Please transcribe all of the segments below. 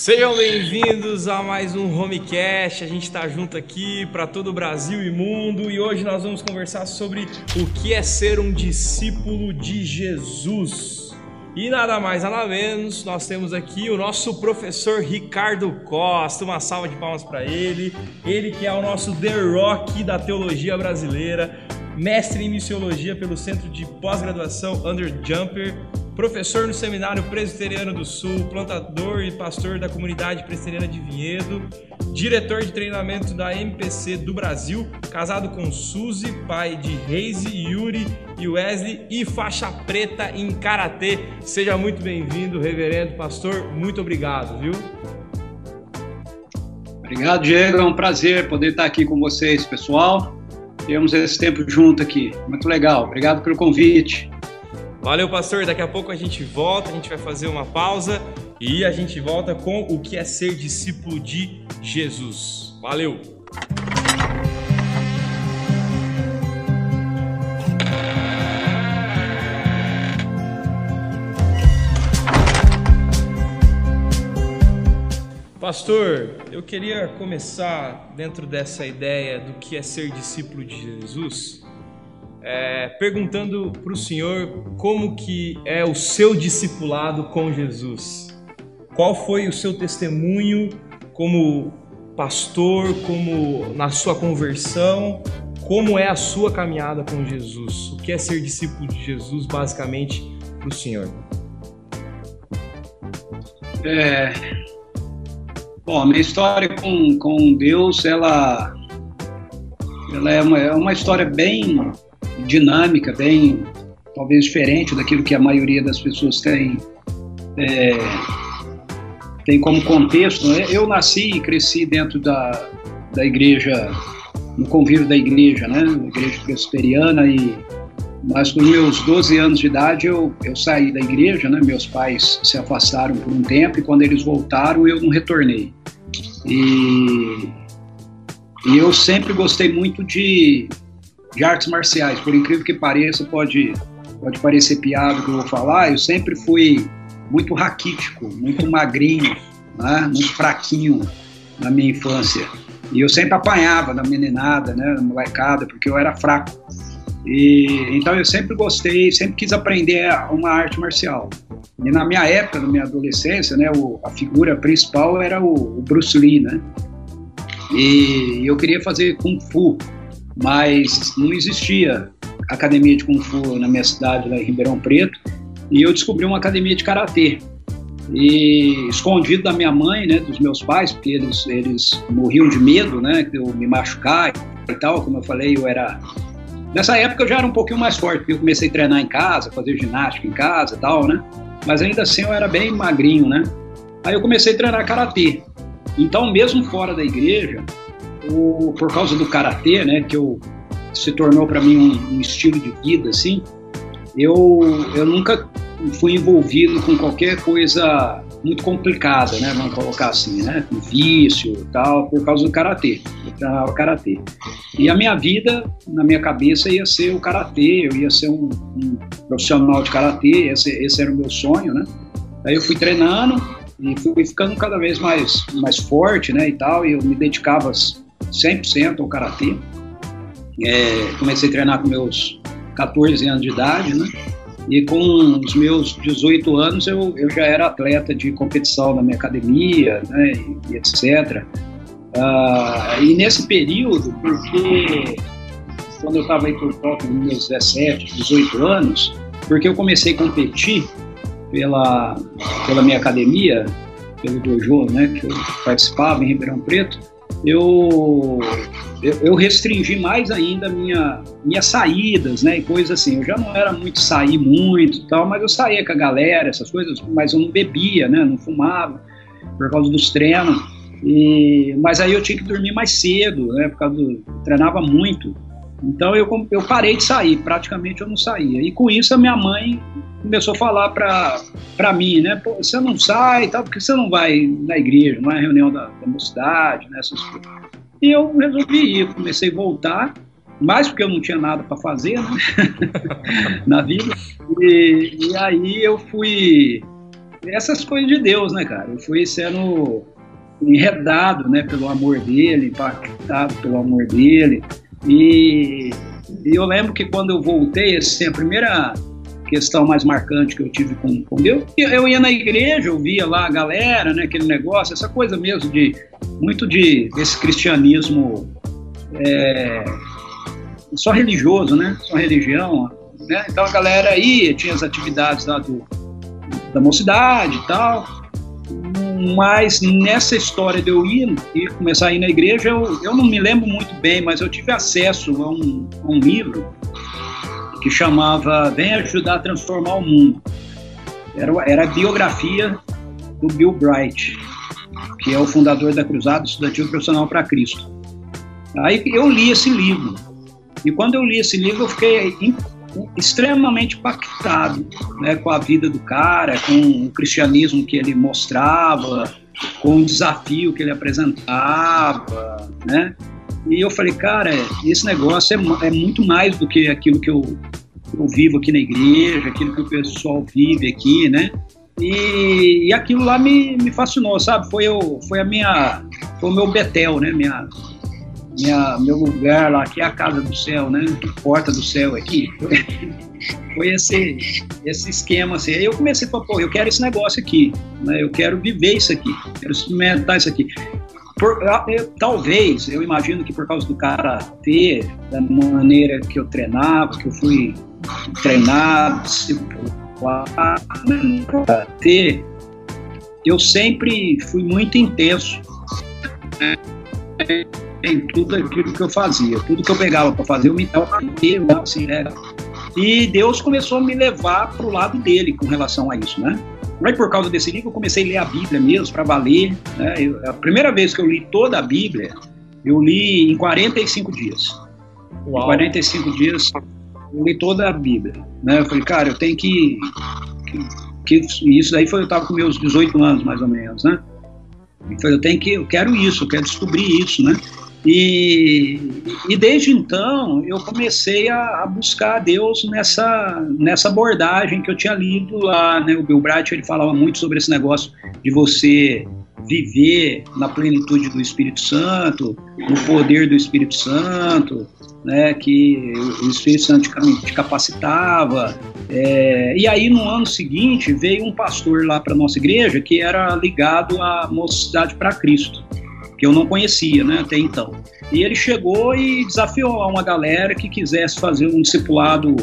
Sejam bem-vindos a mais um Homecast. A gente está junto aqui para todo o Brasil e mundo e hoje nós vamos conversar sobre o que é ser um discípulo de Jesus. E nada mais, nada menos, nós temos aqui o nosso professor Ricardo Costa. Uma salva de palmas para ele. Ele que é o nosso The Rock da teologia brasileira, mestre em missiologia pelo Centro de Pós-Graduação Under Jumper professor no Seminário Presbiteriano do Sul, plantador e pastor da comunidade presbiteriana de Vinhedo, diretor de treinamento da MPC do Brasil, casado com Suzy, pai de Reise, Yuri e Wesley e faixa preta em karatê. Seja muito bem-vindo, reverendo pastor. Muito obrigado, viu? Obrigado, Diego. É um prazer poder estar aqui com vocês, pessoal. Temos esse tempo junto aqui. Muito legal. Obrigado pelo convite. Valeu, pastor. Daqui a pouco a gente volta, a gente vai fazer uma pausa e a gente volta com o que é ser discípulo de Jesus. Valeu! Pastor, eu queria começar dentro dessa ideia do que é ser discípulo de Jesus é, perguntando para o Senhor como que é o seu discipulado com Jesus. Qual foi o seu testemunho como pastor, como na sua conversão, como é a sua caminhada com Jesus? O que é ser discípulo de Jesus, basicamente, para o Senhor? É... Bom, a minha história com, com Deus, ela, ela é, uma, é uma história bem dinâmica, bem talvez diferente daquilo que a maioria das pessoas tem, é, tem como contexto. Né? Eu nasci e cresci dentro da, da igreja, no convívio da igreja, né? igreja presbiteriana, e, mas com meus 12 anos de idade eu, eu saí da igreja, né? meus pais se afastaram por um tempo e quando eles voltaram eu não retornei. E, e eu sempre gostei muito de, de artes marciais. Por incrível que pareça, pode, pode parecer piada que eu vou falar, eu sempre fui muito raquítico, muito magrinho, né? muito fraquinho na minha infância. E eu sempre apanhava da meninada, né, da molecada, porque eu era fraco. E, então eu sempre gostei, sempre quis aprender uma arte marcial. E na minha época, na minha adolescência, né, o, a figura principal era o, o Bruce Lee, né? E eu queria fazer Kung Fu mas não existia academia de Kung Fu na minha cidade, lá em Ribeirão Preto, e eu descobri uma academia de Karatê. E escondido da minha mãe, né, dos meus pais, porque eles, eles morriam de medo, né, de eu me machucar e tal, como eu falei, eu era... Nessa época eu já era um pouquinho mais forte, porque eu comecei a treinar em casa, fazer ginástica em casa e tal, né, mas ainda assim eu era bem magrinho, né. Aí eu comecei a treinar Karatê. Então, mesmo fora da igreja, o, por causa do karatê, né, que eu, se tornou para mim um, um, estilo de vida, assim, eu, eu nunca fui envolvido com qualquer coisa muito complicada, né, vamos colocar assim, né, com vício e tal, por causa do karatê. Treinava karatê. E a minha vida, na minha cabeça, ia ser o karatê, eu ia ser um, um profissional de karatê, esse, esse era o meu sonho, né. Aí eu fui treinando, e fui ficando cada vez mais, mais forte, né, e tal, e eu me dedicava 100% ao karatê. É, comecei a treinar com meus 14 anos de idade, né? E com os meus 18 anos eu, eu já era atleta de competição na minha academia, né? E, e etc. Ah, e nesse período, porque quando eu estava aí por volta dos meus 17, 18 anos, porque eu comecei a competir pela, pela minha academia, pelo dojo, né, que eu participava em Ribeirão Preto, eu, eu, restringi mais ainda minha, minhas saídas, né, e coisas assim. Eu já não era muito sair muito tal, mas eu saía com a galera, essas coisas, mas eu não bebia, né, não fumava, por causa dos treinos. E, mas aí eu tinha que dormir mais cedo, né, por causa do, treinava muito. Então eu, eu parei de sair, praticamente eu não saía. E com isso a minha mãe começou a falar para mim, né? Pô, você não sai tal, porque você não vai na igreja, não é reunião da, da mocidade, né? Essas coisas. E eu resolvi ir, comecei a voltar, mais porque eu não tinha nada para fazer né? na vida. E, e, aí eu fui, essas coisas de Deus, né, cara? Eu fui sendo enredado, né, pelo amor dele, impactado pelo amor dele. E, e eu lembro que quando eu voltei, assim, a primeira questão mais marcante que eu tive com, com Deus, eu ia na igreja, eu via lá a galera, né, aquele negócio, essa coisa mesmo de muito de desse cristianismo é, só religioso, né, só religião, né? Então a galera ia, tinha as atividades lá do, da mocidade e tal, mas nessa história de eu ir e começar a ir na igreja, eu, eu não me lembro muito bem, mas eu tive acesso a um, a um livro que chamava Vem Ajudar a Transformar o Mundo. Era, era a biografia do Bill Bright, que é o fundador da Cruzada Estudantil Profissional para Cristo. Aí eu li esse livro. E quando eu li esse livro, eu fiquei extremamente impactado né, com a vida do cara, com o cristianismo que ele mostrava, com o desafio que ele apresentava, né? E eu falei, cara, esse negócio é, é muito mais do que aquilo que eu, eu, vivo aqui na igreja, aquilo que o pessoal vive aqui, né? E, e aquilo lá me, me fascinou, sabe? Foi, o, foi a minha, foi o meu Betel, né? Minha, minha, meu lugar lá, que é a casa do céu, né? Porta do céu aqui. Foi esse, esse esquema assim. Aí eu comecei a falar, pô, eu quero esse negócio aqui, né? Eu quero viver isso aqui, quero experimentar isso aqui. Por, eu, talvez, eu imagino que por causa do cara ter, da maneira que eu treinava, que eu fui treinado, ter, eu sempre fui muito intenso. Né? em tudo aquilo que eu fazia. Tudo que eu pegava para fazer, eu me dava assim, né? E Deus começou a me levar para o lado dele com relação a isso, né? Aí, por causa desse livro, eu comecei a ler a Bíblia mesmo, para valer. Né? Eu, a primeira vez que eu li toda a Bíblia, eu li em 45 dias. Uau. Em 45 dias, eu li toda a Bíblia. Né? Eu falei, cara, eu tenho que. que, que isso daí foi, eu estava com meus 18 anos, mais ou menos, né? Eu falei, eu tenho que, eu quero isso, eu quero descobrir isso, né? E, e desde então eu comecei a, a, buscar a Deus nessa, nessa abordagem que eu tinha lido lá. Né? O Bill Bright ele falava muito sobre esse negócio de você viver na plenitude do Espírito Santo, no poder do Espírito Santo, né, que o Espírito Santo te capacitava. É, e aí, no ano seguinte, veio um pastor lá para nossa igreja que era ligado à Mocidade para Cristo que eu não conhecia né, até então. E ele chegou e desafiou uma galera que quisesse fazer um discipulado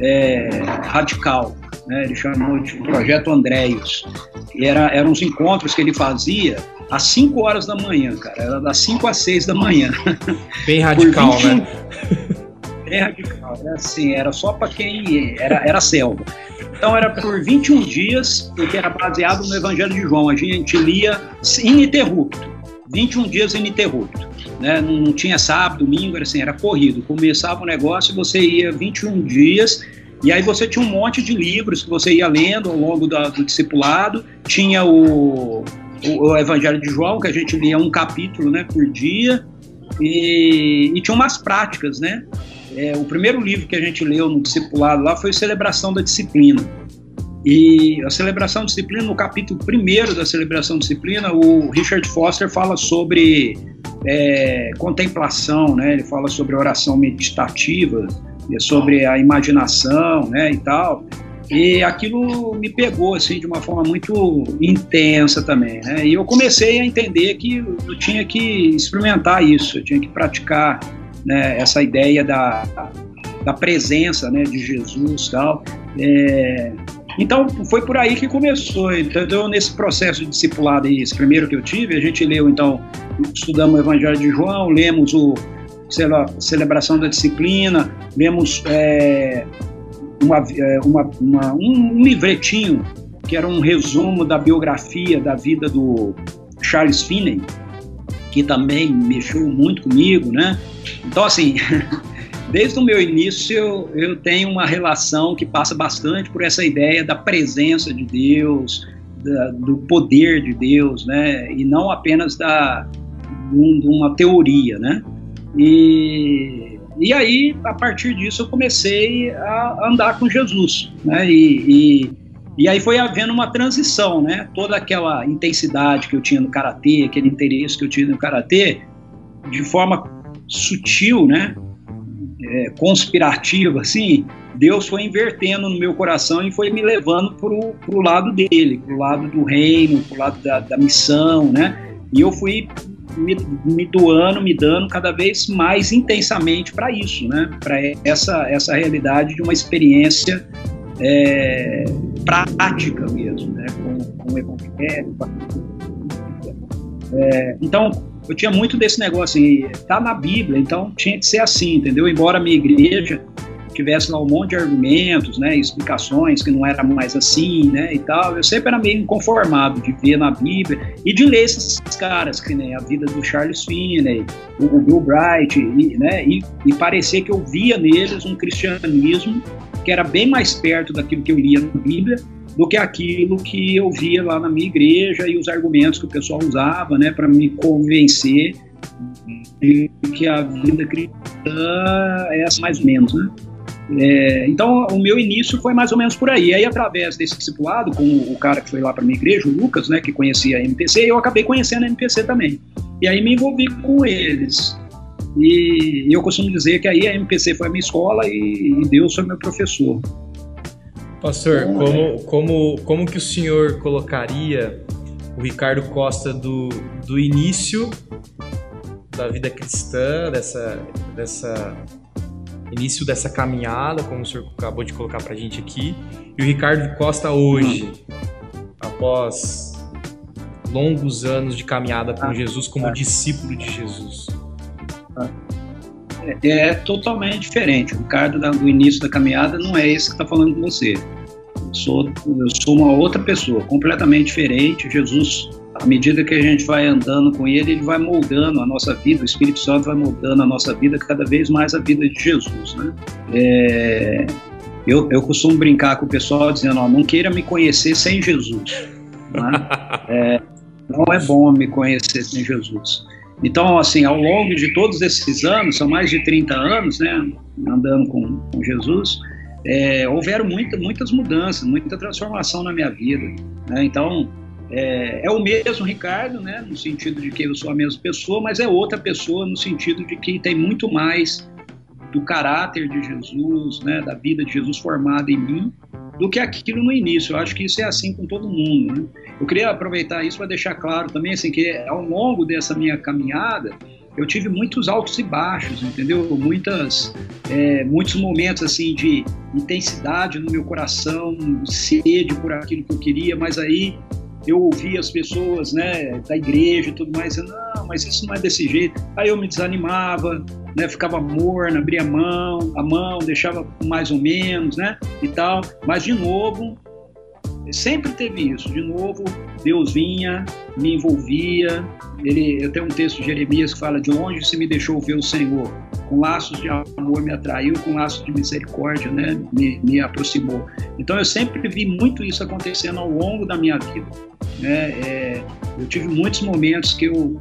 é, radical. Né, ele chamou de Projeto Andréios. E era, eram uns encontros que ele fazia às 5 horas da manhã, cara. Era das 5 às 6 da manhã. Bem radical, 21... né? Bem radical. Era assim, era só para quem era, era selva. Então era por 21 dias, porque era baseado no Evangelho de João. A gente lia ininterrupto. 21 dias ininterrupto. Né? Não, não tinha sábado, domingo, era assim, era corrido. Começava o negócio e você ia 21 dias e aí você tinha um monte de livros que você ia lendo ao longo do, do discipulado. Tinha o, o, o, Evangelho de João, que a gente lia um capítulo né, por dia. E, e tinha umas práticas, né? É, o primeiro livro que a gente leu no discipulado lá foi Celebração da Disciplina. E a celebração disciplina, no capítulo primeiro da celebração disciplina, o Richard Foster fala sobre é, contemplação, né? ele fala sobre oração meditativa, sobre a imaginação né? e tal. E aquilo me pegou assim de uma forma muito intensa também, né? E eu comecei a entender que eu tinha que experimentar isso, eu tinha que praticar né, essa ideia da, da presença né, de Jesus tal. É, então, foi por aí que começou, entendeu? Nesse processo de discipulado esse primeiro que eu tive, a gente leu, então, estudamos o Evangelho de João, lemos o Celebração da Disciplina, lemos é, uma, é, uma, uma, um livretinho que era um resumo da biografia da vida do Charles Finney, que também mexeu muito comigo, né? Então, assim, Desde o meu início, eu tenho uma relação que passa bastante por essa ideia da presença de Deus, da, do poder de Deus, né? E não apenas da de uma teoria, né? E, e aí, a partir disso, eu comecei a andar com Jesus, né? E, e, E aí foi havendo uma transição, né? Toda aquela intensidade que eu tinha no karatê, aquele interesse que eu tinha no karatê, de forma sutil, né? É, conspirativa, assim, Deus foi invertendo no meu coração e foi me levando para o lado dele, para o lado do reino, para o lado da, da, missão, né? E eu fui me, me, doando, me dando cada vez mais intensamente para isso, né? Para essa, essa realidade de uma experiência é, prática mesmo, né? Com, com o evangelho. É, então, eu tinha muito desse negócio assim, tá na Bíblia, então tinha que ser assim, entendeu? Embora a minha igreja tivesse lá um monte de argumentos, né, explicações que não era mais assim, né, e tal. Eu sempre era meio inconformado de ver na Bíblia e de ler esses caras, que nem a vida do Charles Finney, o Bill Bright, e, né, e, e parecer que eu via neles um cristianismo que era bem mais perto daquilo que eu lia na Bíblia do que aquilo que eu via lá na minha igreja e os argumentos que o pessoal usava, né, para me convencer de que a vida cristã é essa mais ou menos, né? É, então, o meu início foi mais ou menos por aí. Aí, através desse discipulado, com o cara que foi lá para minha igreja, o Lucas, né, que conhecia a MPC, eu acabei conhecendo a MPC também. E aí me envolvi com eles. E eu costumo dizer que aí a MPC foi a minha escola e, e Deus foi meu professor. Pastor, então, como, é... como, como que o senhor colocaria o Ricardo Costa do, do início da vida cristã, dessa, dessa início dessa caminhada, como o senhor acabou de colocar para a gente aqui, e o Ricardo Costa hoje, após longos anos de caminhada com ah, Jesus como é. discípulo de Jesus? É, totalmente diferente. O Ricardo do início da caminhada não é esse que está falando com você. Eu sou, eu sou uma outra pessoa, completamente diferente. Jesus à medida que a gente vai andando com ele, ele vai moldando a nossa vida, o Espírito Santo vai moldando a nossa vida cada vez mais a vida de Jesus, né? É, eu, eu costumo brincar com o pessoal dizendo, ó, não queira me conhecer sem Jesus, né? é, não é bom me conhecer sem Jesus. Então, assim, ao longo de todos esses anos, são mais de 30 anos, né, andando com, com Jesus, é, houveram muita, muitas mudanças, muita transformação na minha vida. Né? Então, é, é, o mesmo Ricardo, né, no sentido de que eu sou a mesma pessoa, mas é outra pessoa no sentido de que tem muito mais do caráter de Jesus, né, da vida de Jesus formada em mim, do que aquilo no início. Eu acho que isso é assim com todo mundo. Né? Eu queria aproveitar isso para deixar claro também, assim, que ao longo dessa minha caminhada, eu tive muitos altos e baixos, entendeu? Muitas, é, muitos momentos assim de intensidade no meu coração, sede por aquilo que eu queria, mas aí eu ouvia as pessoas, né, da igreja e tudo mais, dizendo, não, mas isso não é desse jeito. Aí eu me desanimava, né, ficava morno, abria a mão, a mão, deixava mais ou menos, né, e tal. Mas de novo, sempre teve isso. De novo, Deus vinha, me envolvia. Ele, eu tenho um texto de Jeremias que fala: De onde se me deixou ver o Senhor? Com laços de amor me atraiu, com laços de misericórdia né, me, me aproximou. Então eu sempre vi muito isso acontecendo ao longo da minha vida. Né? É, eu tive muitos momentos que eu,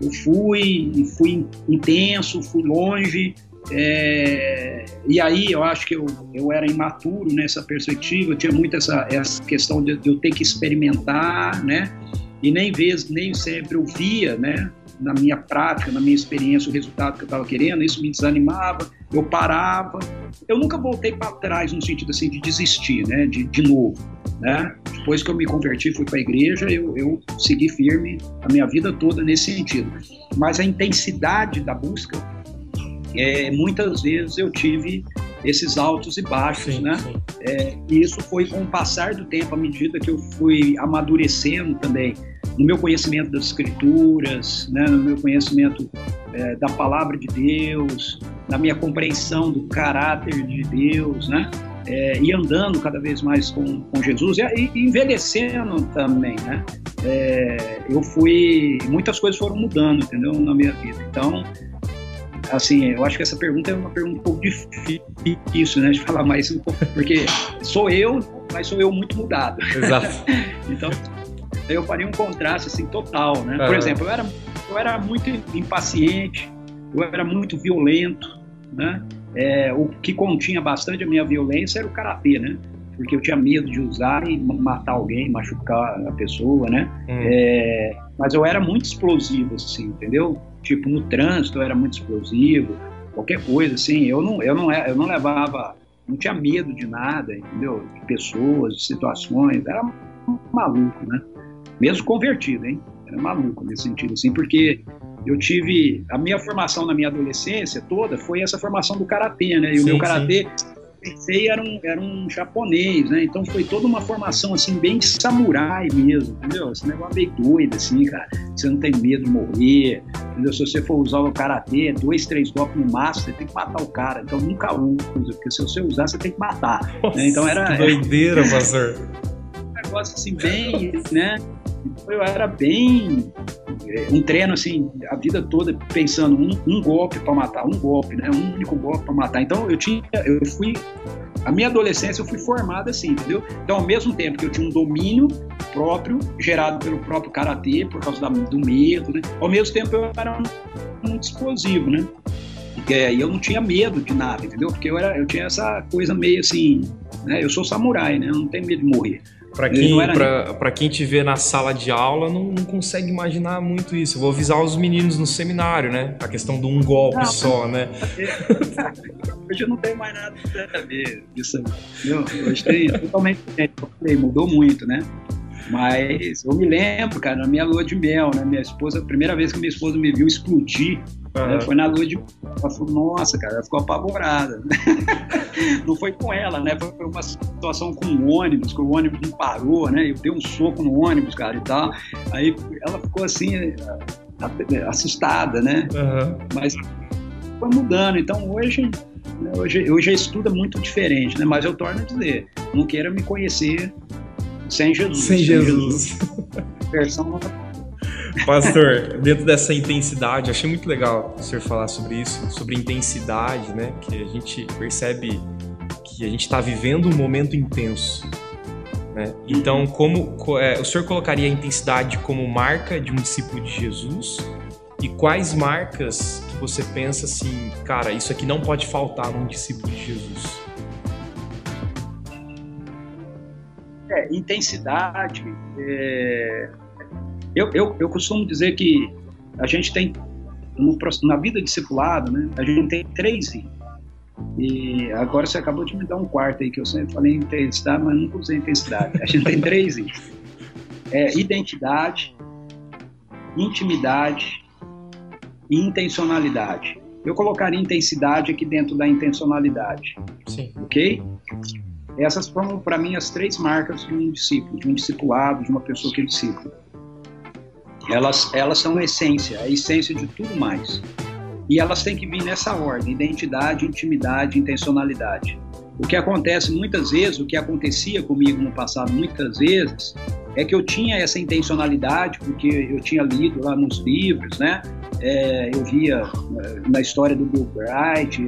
eu fui, fui intenso, fui longe, é, e aí eu acho que eu, eu era imaturo nessa perspectiva, eu tinha muito essa, essa questão de, de eu ter que experimentar, né? E nem vez, nem sempre eu via, né? Na minha prática, na minha experiência, o resultado que eu estava querendo, isso me desanimava, eu parava. Eu nunca voltei para trás no sentido assim de desistir, né? De, de novo, né? Depois que eu me converti, fui para a igreja, eu, eu segui firme a minha vida toda nesse sentido. Mas a intensidade da busca é, muitas vezes eu tive esses altos e baixos, sim, né? Sim. É, e isso foi com o passar do tempo, à medida que eu fui amadurecendo também no meu conhecimento das escrituras, né? no meu conhecimento é, da palavra de Deus, na minha compreensão do caráter de Deus, né? É, e andando cada vez mais com, com Jesus e, e envelhecendo também, né? É, eu fui, muitas coisas foram mudando, entendeu, na minha vida. Então, assim, eu acho que essa pergunta é uma pergunta um pouco difícil, né, de falar mais um pouco, porque sou eu, mas sou eu muito mudado. Exato. então, eu faria um contraste assim total, né? Por exemplo, eu era eu era muito impaciente, eu era muito violento, né? É, o que continha bastante a minha violência era o karatê, né? porque eu tinha medo de usar e matar alguém, machucar a pessoa, né? Hum. É, mas eu era muito explosivo, assim, entendeu? Tipo, no trânsito eu era muito explosivo, qualquer coisa, assim. Eu não, eu não, eu não levava, não tinha medo de nada, entendeu? De pessoas, de situações, era maluco, né? Mesmo convertido, hein? Era maluco nesse sentido, assim, porque eu tive a minha formação na minha adolescência toda foi essa formação do karatê, né? E sim, o meu karatê Sensei era um, era um japonês, né? Então foi toda uma formação, assim, bem samurai mesmo, entendeu? Esse negócio meio doido, assim, cara. Você não tem medo de morrer, entendeu? Se você for usar o karatê, dois, três golpes no máximo, você tem que matar o cara. Então nunca usa, porque se você usar, você tem que matar. Nossa, né? Então era. Que doideira, pastor. Um negócio assim, bem, né? Eu era bem um treino assim a vida toda pensando um, um golpe para matar, um golpe, né? Um único golpe para matar. Então eu tinha, eu fui a minha adolescência eu fui formada assim, entendeu? Então ao mesmo tempo que eu tinha um domínio próprio gerado pelo próprio karatê por causa da, do medo, né? Ao mesmo tempo eu era muito explosivo, né? E eu não tinha medo de nada, entendeu? Porque eu, era, eu tinha essa coisa meio assim, né? Eu sou samurai, né? Eu não tenho medo de morrer. Para quem, pra, quem te vê na sala de aula, não, não, consegue imaginar muito isso. Eu vou avisar os meninos no seminário, né? A questão de um golpe não, só, né? Hoje eu não tenho mais nada a ver disso. Hoje tem totalmente mudou muito, né? Mas eu me lembro, cara, na minha lua de mel, né? Minha esposa, a primeira vez que minha esposa me viu explodir, uhum. né? foi na lua de mel. Ela falou, nossa, cara, ela ficou apavorada. não foi com ela, né? Foi uma situação com o ônibus, que o ônibus não parou, né? Eu dei um soco no ônibus, cara, e tal. Aí ela ficou assim, assustada, né? Uhum. Mas foi mudando. Então hoje, né, hoje, hoje a estudo é muito diferente, né? Mas eu torno a dizer, não queira me conhecer sem Jesus. Sem, sem Jesus. Jesus. Versão Pastor, dentro dessa intensidade, achei muito legal o senhor falar sobre isso, sobre intensidade, né? Que a gente percebe que a gente está vivendo um momento intenso. Né? Então, como é, o senhor colocaria a intensidade como marca de um discípulo de Jesus? E quais marcas que você pensa assim, cara, isso aqui não pode faltar num discípulo de Jesus? É, intensidade. É... Eu, eu, eu costumo dizer que a gente tem, no, na vida discipulada, né, a gente tem três I. E agora você acabou de me dar um quarto aí, que eu sempre falei intensidade, mas nunca usei intensidade. A gente tem três I. É, identidade, intimidade e intencionalidade. Eu colocaria intensidade aqui dentro da intencionalidade. Sim. Ok? Essas foram, para mim, as três marcas de um discípulo, de um discipulado, de uma pessoa que é discípulo. Elas, elas são a essência, a essência de tudo mais. E elas têm que vir nessa ordem: identidade, intimidade, intencionalidade. O que acontece muitas vezes, o que acontecia comigo no passado muitas vezes, é que eu tinha essa intencionalidade, porque eu tinha lido lá nos livros, né? É, eu via é, na história do Bill Bright,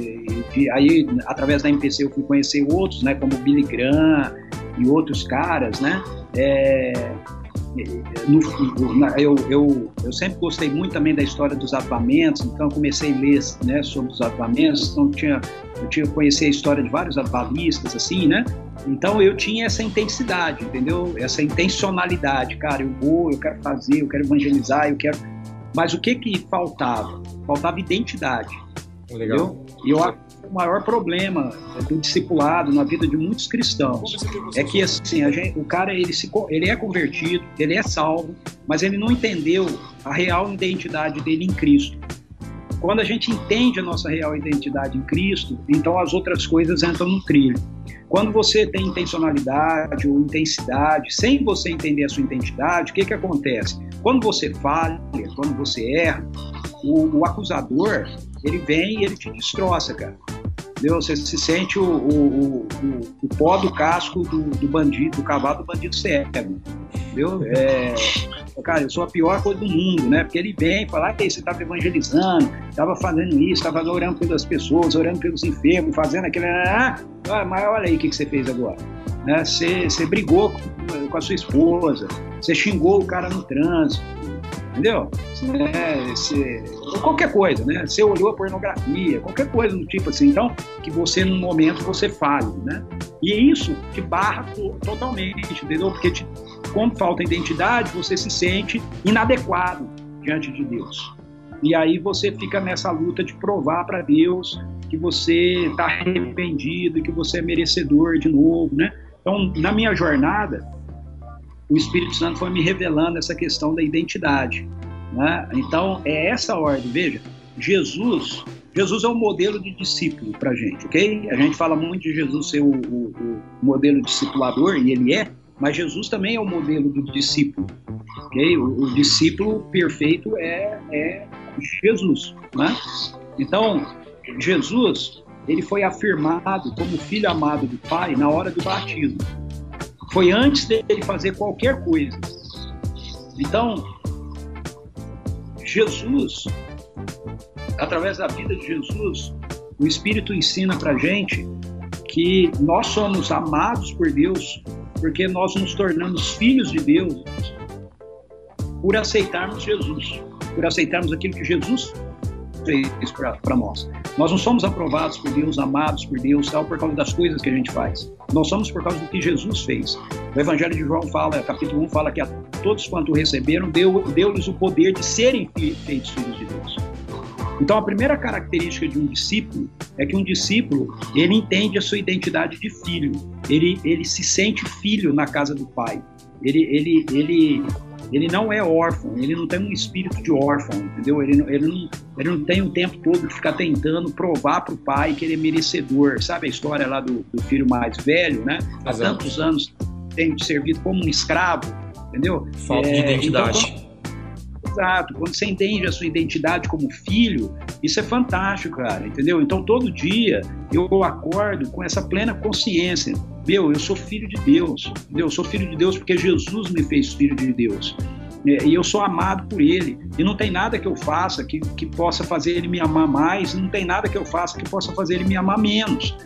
e, aí através da MPC eu fui conhecer outros, né? Como Billy Graham e outros caras, né? É, no, eu, eu, eu sempre gostei muito também da história dos avivamentos, então comecei a ler né, sobre os avivamentos, então tinha, eu tinha conhecer a história de vários avivalistas, assim, né? Então eu tinha essa intensidade, entendeu? Essa intencionalidade, cara, eu vou, eu quero fazer, eu quero evangelizar, eu quero. Mas o que que faltava? Faltava identidade. Legal. Entendeu? E eu o maior problema do discipulado na vida de muitos cristãos é que assim, gente, o cara ele, se, ele é convertido, ele é salvo, mas ele não entendeu a real identidade dele em Cristo. Quando a gente entende a nossa real identidade em Cristo, então as outras coisas entram no trilho. Quando você tem intencionalidade ou intensidade, sem você entender a sua identidade, o que, que acontece? Quando você falha, quando você erra, o, o acusador, ele vem e ele te destroça, cara. Entendeu? Você se sente o, o, o, o pó do casco do, do, bandido, do cavalo do bandido cego. Entendeu? É, cara, eu sou a pior coisa do mundo, né? Porque ele vem e fala, ah, você estava evangelizando, estava fazendo isso, estava orando pelas pessoas, orando pelos enfermos, fazendo aquilo. Ah, mas olha aí o que, que você fez agora. Né? Você, você brigou com a sua esposa, você xingou o cara no trânsito, entendeu? É, qualquer coisa, né? Você olhou a pornografia, qualquer coisa do tipo assim. Então, que você, num momento, você fale, né? E é isso que barra totalmente, entendeu? Porque te, como falta identidade, você se sente inadequado diante de Deus. E aí você fica nessa luta de provar para Deus que você está arrependido que você é merecedor de novo, né? Então, na minha jornada, o Espírito Santo foi me revelando essa questão da identidade. Né? Então, é essa ordem. Veja, Jesus, Jesus é um modelo de discípulo para a gente, ok? A gente fala muito de Jesus ser o, o, o, modelo discipulador, e ele é, mas Jesus também é o modelo do discípulo, ok? O, o discípulo perfeito é, é Jesus, né? Então, Jesus, ele foi afirmado como filho amado do Pai na hora do batismo. Foi antes dele fazer qualquer coisa. Então, Jesus, através da vida de Jesus, o Espírito ensina para gente que nós somos amados por Deus porque nós nos tornamos filhos de Deus por aceitarmos Jesus, por aceitarmos aquilo que Jesus fez para nós. Nós não somos aprovados por Deus, amados por Deus, tal, por causa das coisas que a gente faz. Nós somos por causa do que Jesus fez. O Evangelho de João fala, capítulo 1, fala que a todos quanto receberam, deu-lhes deu o poder de serem feitos filhos de Deus. Então, a primeira característica de um discípulo é que um discípulo, ele entende a sua identidade de filho. Ele, ele se sente filho na casa do pai. Ele, ele, ele ele não é órfão, ele não tem um espírito de órfão, entendeu? Ele, ele, não, ele não tem o tempo todo de ficar tentando provar para o pai que ele é merecedor. Sabe a história lá do, do filho mais velho, né? Há tantos anos tem servido como um escravo, entendeu? Falta é, de identidade. Então, Exato. Quando você entende a sua identidade como filho, isso é fantástico, cara, entendeu? Então todo dia eu acordo com essa plena consciência. Meu, eu sou filho de Deus. Entendeu? Eu sou filho de Deus porque Jesus me fez filho de Deus. É, e eu sou amado por ele. E não tem nada que eu faça que, que possa fazer ele me amar mais, não tem nada que eu faça que possa fazer ele me amar menos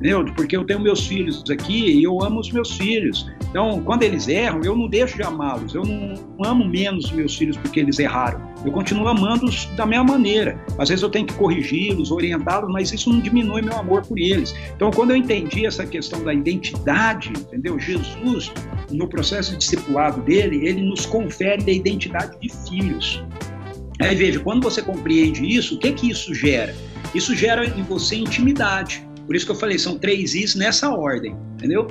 entendeu? Porque eu tenho meus filhos aqui e eu amo os meus filhos. Então, quando eles erram, eu não deixo de amá-los. Eu não amo menos os meus filhos porque eles erraram. Eu continuo amando-os da mesma maneira. Às vezes eu tenho que corrigi-los, orientá-los, mas isso não diminui meu amor por eles. Então, quando eu entendi essa questão da identidade, entendeu? Jesus, no processo de discipulado dele, ele nos confere a identidade de filhos. Aí veja, quando você compreende isso, o que que isso gera? Isso gera em você intimidade. Por isso que eu falei, são três is nessa ordem, entendeu?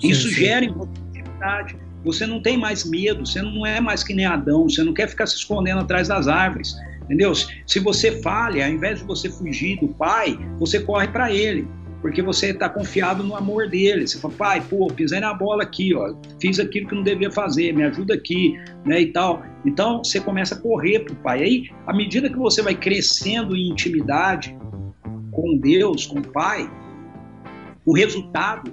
Sim, isso sim. gera intimidade. Você não tem mais medo, você não é mais que nem Adão, você não quer ficar se escondendo atrás das árvores, entendeu? Se você falha, ao invés de você fugir do pai, você corre para ele, porque você está confiado no amor dele. Você fala, pai, pô, pisei na bola aqui, ó, fiz aquilo que não devia fazer, me ajuda aqui, né, e tal. Então você começa a correr para o pai. Aí, à medida que você vai crescendo em intimidade, com Deus, com o Pai, o resultado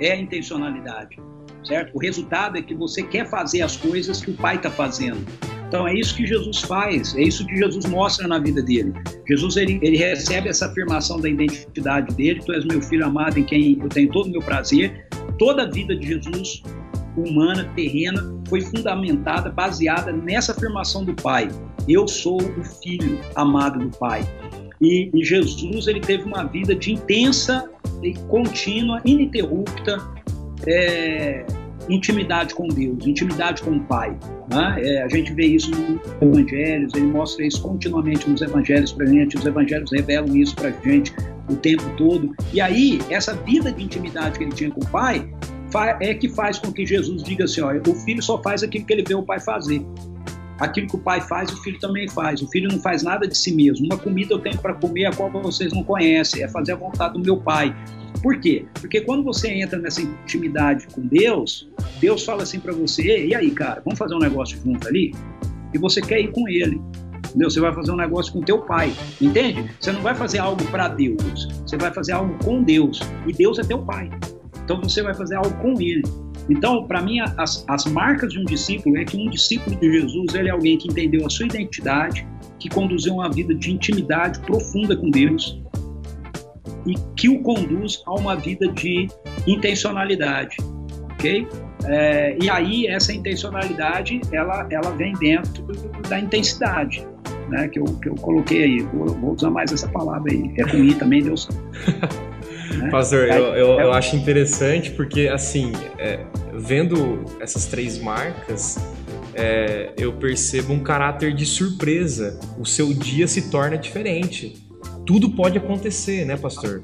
é a intencionalidade, certo? O resultado é que você quer fazer as coisas que o Pai está fazendo. Então é isso que Jesus faz, é isso que Jesus mostra na vida dele. Jesus ele, ele recebe essa afirmação da identidade dele: Tu és meu filho amado, em quem eu tenho todo o meu prazer. Toda a vida de Jesus humana, terrena, foi fundamentada, baseada nessa afirmação do Pai. Eu sou o filho amado do Pai. E, e Jesus ele teve uma vida de intensa contínua, ininterrupta é, intimidade com Deus, intimidade com o Pai. Né? É, a gente vê isso nos Evangelhos, ele mostra isso continuamente nos Evangelhos para gente, os Evangelhos revelam isso para gente o tempo todo. E aí, essa vida de intimidade que ele tinha com o Pai é que faz com que Jesus diga assim: olha, o filho só faz aquilo que ele vê o Pai fazer. Aquilo que o pai faz, o filho também faz. O filho não faz nada de si mesmo. Uma comida eu tenho para comer a qual vocês não conhecem, é fazer a vontade do meu pai. Por quê? Porque quando você entra nessa intimidade com Deus, Deus fala assim para você: e aí, cara, vamos fazer um negócio junto ali? E você quer ir com ele. Entendeu? Você vai fazer um negócio com teu pai, entende? Você não vai fazer algo para Deus, você vai fazer algo com Deus. E Deus é teu pai. Então você vai fazer algo com ele. Então, para mim, as, as marcas de um discípulo é que um discípulo de Jesus ele é alguém que entendeu a sua identidade, que conduziu uma vida de intimidade profunda com Deus e que o conduz a uma vida de intencionalidade, ok? É, e aí essa intencionalidade ela ela vem dentro da intensidade, né? Que eu, que eu coloquei aí. Vou, vou usar mais essa palavra aí. É com também, Deus. Né? Pastor, eu, eu, eu, acho interessante porque, assim, é, vendo essas três marcas, é, eu percebo um caráter de surpresa. O seu dia se torna diferente. Tudo pode acontecer, né, pastor?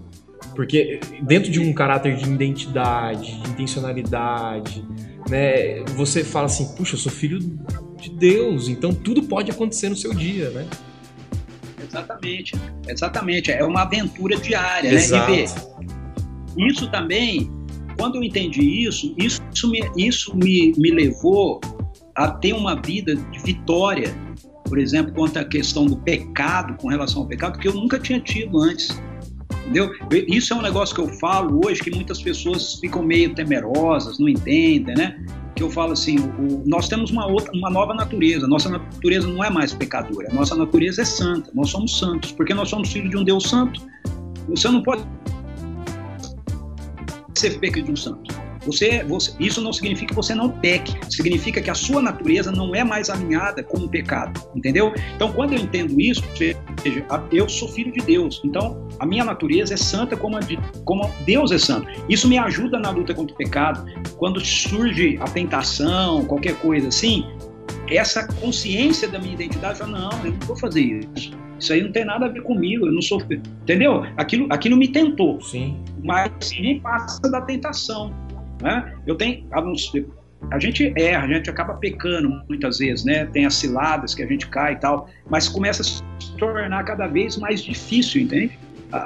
Porque dentro de um caráter de identidade, de intencionalidade, né, você fala assim, puxa, eu sou filho de Deus, então tudo pode acontecer no seu dia, né? Exatamente, exatamente. É uma aventura diária, Exato. né? De ver. Isso também, quando eu entendi isso, isso, me, isso me, me levou a ter uma vida de vitória, por exemplo, quanto à questão do pecado, com relação ao pecado, que eu nunca tinha tido antes. Entendeu? Isso é um negócio que eu falo hoje que muitas pessoas ficam meio temerosas, não entendem, né? Que eu falo assim, o, nós temos uma outra, uma nova natureza. Nossa natureza não é mais pecadora. Nossa natureza é santa. Nós somos santos, porque nós somos filhos de um Deus santo. Você não pode ser filho de um santo. Você, você, isso não significa que você não peque, significa que a sua natureza não é mais alinhada com o pecado, entendeu? Então, quando eu entendo isso, seja, eu sou filho de Deus, então a minha natureza é santa como, a de, como Deus é santo. Isso me ajuda na luta contra o pecado. Quando surge a tentação, qualquer coisa assim, essa consciência da minha identidade, não, eu não vou fazer isso. Isso aí não tem nada a ver comigo, eu não sou. Entendeu? Aquilo, aquilo me tentou. Sim. Mas nem passa da tentação. Né? Eu tenho. A gente erra, a gente acaba pecando muitas vezes, né? Tem as ciladas que a gente cai e tal, mas começa a se tornar cada vez mais difícil, entende? A,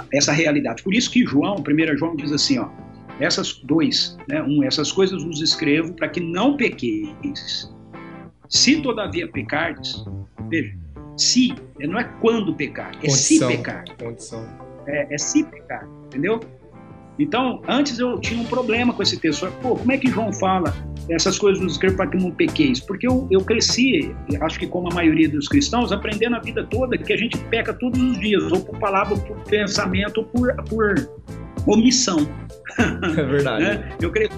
a, essa realidade. Por isso que João, 1 João diz assim, ó, essas dois, né? Um, essas coisas vos escrevo para que não pequeis. Se todavia pecardes, veja, se, não é quando pecar, é Condição. se pecar. Condição. É, é se pecar, entendeu? Então, antes eu tinha um problema com esse texto. Pô, como é que João fala essas coisas nos escrevo para que não pequeis? Porque eu, eu cresci, acho que como a maioria dos cristãos, aprendendo a vida toda que a gente peca todos os dias, ou por palavra, ou por pensamento, ou por, por omissão. É verdade. né? Eu cresci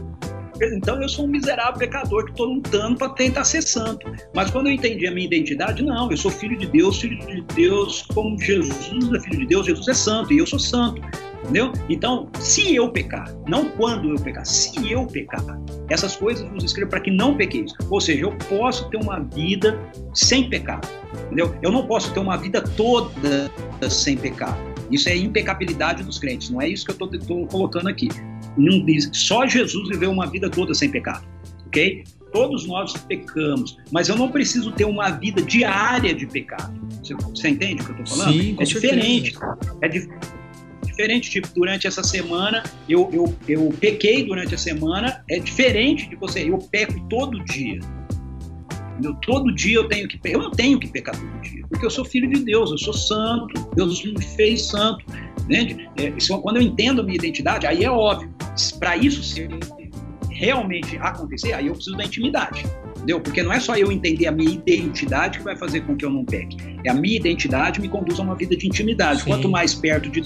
então eu sou um miserável pecador que estou lutando para tentar ser santo. Mas quando eu entendi a minha identidade, não, eu sou filho de Deus, filho de Deus, como Jesus é filho de Deus, Jesus é santo e eu sou santo. Entendeu? Então, se eu pecar, não quando eu pecar, se eu pecar, essas coisas nos escrevo para que não pequeis. Ou seja, eu posso ter uma vida sem pecado. Entendeu? Eu não posso ter uma vida toda sem pecado. Isso é impecabilidade dos crentes, não é isso que eu estou colocando aqui. Não diz, só Jesus viveu uma vida toda sem pecado, ok? Todos nós pecamos, mas eu não preciso ter uma vida diária de pecado. Você, você entende o que eu estou falando? Sim, é diferente. É, diferente. Tipo, durante essa semana, eu, eu, eu pequei durante a semana, é diferente de você. Eu peco todo dia. Eu, todo dia eu tenho que Eu não tenho que pecar todo dia, porque eu sou filho de Deus, eu sou santo, Deus me fez santo. Entende? É, quando eu entendo a minha identidade, aí é óbvio. Para isso ser realmente acontecer, aí eu preciso da intimidade. Entendeu? Porque não é só eu entender a minha identidade que vai fazer com que eu não peque. É a minha identidade me conduz a uma vida de intimidade. Sim. Quanto mais perto de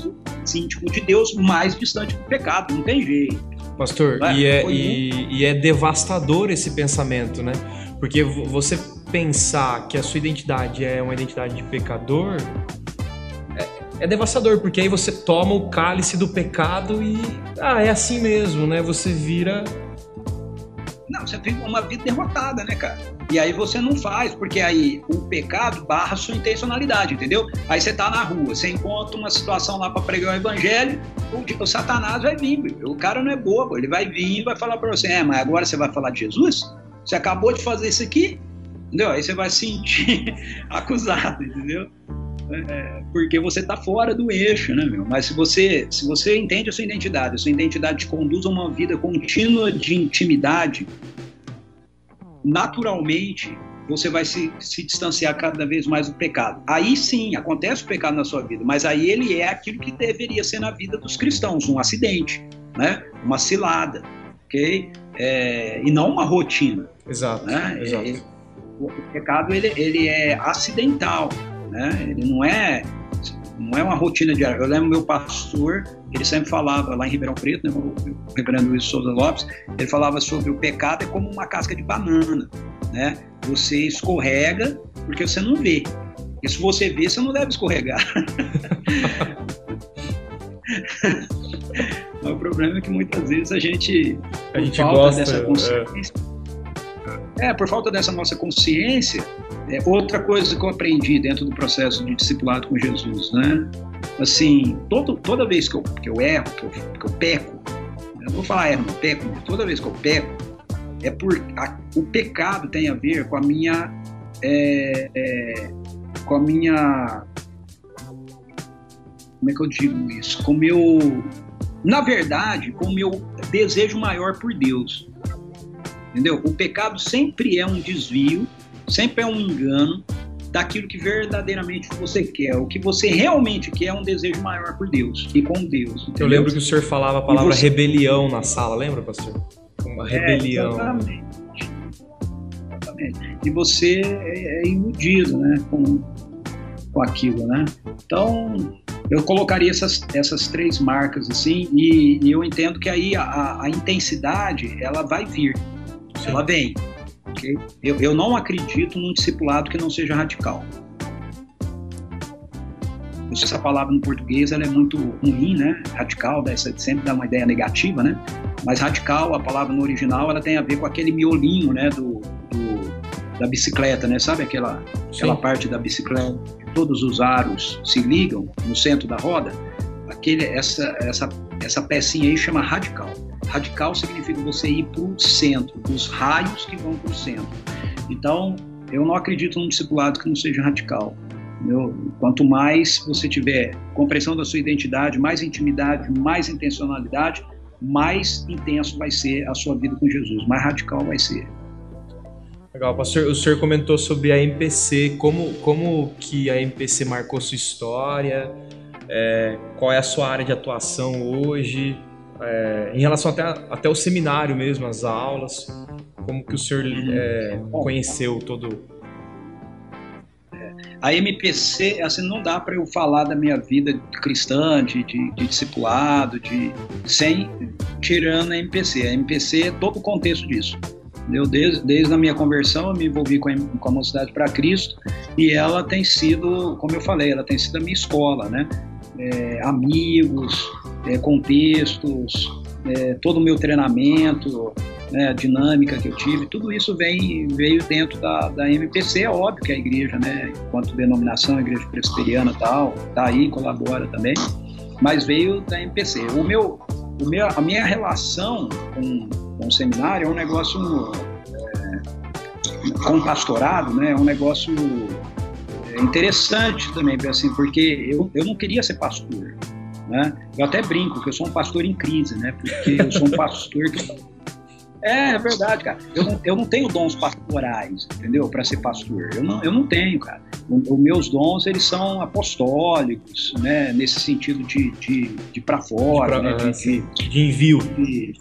íntimo de Deus, mais distante do pecado. Não tem jeito. Pastor, é? E, é, e, e é devastador esse pensamento, né? Porque você pensar que a sua identidade é uma identidade de pecador é, é devastador, porque aí você toma o cálice do pecado e. Ah, é assim mesmo, né? Você vira não, você vive uma vida derrotada, né, cara? E aí você não faz, porque aí o pecado barra sua intencionalidade, entendeu? Aí você tá na rua, você encontra uma situação lá para pregar o evangelho, o, o, Satanás vai vir, o cara não é bobo, ele vai vir e vai falar para você, é, mas agora você vai falar de Jesus? Você acabou de fazer isso aqui? Entendeu? Aí você vai se sentir acusado, entendeu? É, porque você está fora do eixo, né, meu? Mas se você, se você entende a sua identidade, a sua identidade te conduz a uma vida contínua de intimidade, naturalmente você vai se, se distanciar cada vez mais do pecado. Aí sim, acontece o pecado na sua vida, mas aí ele é aquilo que deveria ser na vida dos cristãos, um acidente, né? uma cilada, ok? É, e não uma rotina. Exato, né? exato. É, o pecado ele, ele é acidental, né? Ele não é não é uma rotina diária. Eu lembro meu pastor, ele sempre falava lá em Ribeirão Preto, né, o reverendo Luiz Souza Lopes, ele falava sobre o pecado é como uma casca de banana, né? Você escorrega porque você não vê. E se você vê, você não deve escorregar. problema é que muitas vezes a gente, a gente gosta, dessa consciência, é. É. por falta dessa nossa consciência, é outra coisa que eu aprendi dentro do processo de discipulado com Jesus, né? Assim, todo, toda vez que eu, que eu erro, que eu, que eu peco, eu não vou falar erro, não peco, mas toda vez que eu peco, é por a, o pecado tem a ver com a minha é, é, com a minha como é que eu digo isso? Com o meu na verdade, com o meu desejo maior por Deus. Entendeu? O pecado sempre é um desvio, sempre é um engano daquilo que verdadeiramente você quer. O que você realmente quer é um desejo maior por Deus e com Deus. Entendeu? Eu lembro que o senhor falava a palavra você... rebelião na sala, lembra, pastor? Uma é, rebelião. É, exatamente. exatamente. E você é, é iludido, né, com, com aquilo, né? Então, eu colocaria essas, essas três marcas assim e, e eu entendo que aí a, a, intensidade ela vai vir. Ela vem. Eu, eu não acredito num discipulado que não seja radical. Essa palavra no português ela é muito ruim, né? Radical, essa sempre dá uma ideia negativa, né? Mas radical, a palavra no original, ela tem a ver com aquele miolinho, né? Do, do da bicicleta, né? Sabe aquela, aquela parte da bicicleta todos os aros se ligam no centro da roda, aquele, essa, essa, essa pecinha aí chama radical. Radical significa você ir para o centro, os raios que vão para o centro. Então, eu não acredito num discipulado que não seja radical. Meu, quanto mais você tiver compreensão da sua identidade, mais intimidade, mais intencionalidade, mais intenso vai ser a sua vida com Jesus, mais radical vai ser. Legal, pastor, o senhor comentou sobre a MPC, como, como que a MPC marcou sua história, é, qual é a sua área de atuação hoje, é, em relação até, até o seminário mesmo, as aulas, como que o senhor é, conheceu todo... A MPC, assim, não dá para eu falar da minha vida cristã, de, de, de discipulado, de, sem tirando a MPC. A MPC é todo o contexto disso. Eu, desde, desde a minha conversão, eu me envolvi com a, com a Mocidade para Cristo e ela tem sido, como eu falei, ela tem sido a minha escola, né? É, amigos, é, contextos, é, todo o meu treinamento, né, a dinâmica que eu tive, tudo isso vem, veio dentro da, da MPC, é óbvio que a igreja, né, enquanto denominação, igreja presbiteriana tal, tá aí, colabora também, mas veio da MPC. O meu, o meu, a minha relação com, com o seminário é um negócio é, com pastorado, né? É um negócio é, interessante também, assim, porque eu, eu não queria ser pastor, né? Eu até brinco que eu sou um pastor em crise, né? Porque eu sou um pastor que é, é verdade, cara. Eu não, eu não tenho dons pastorais, entendeu? Para ser pastor. Eu não, eu não tenho, cara. Os meus dons, eles são apostólicos, né? Nesse sentido de, de, de para fora, de, pra, né? de, de, envio. De,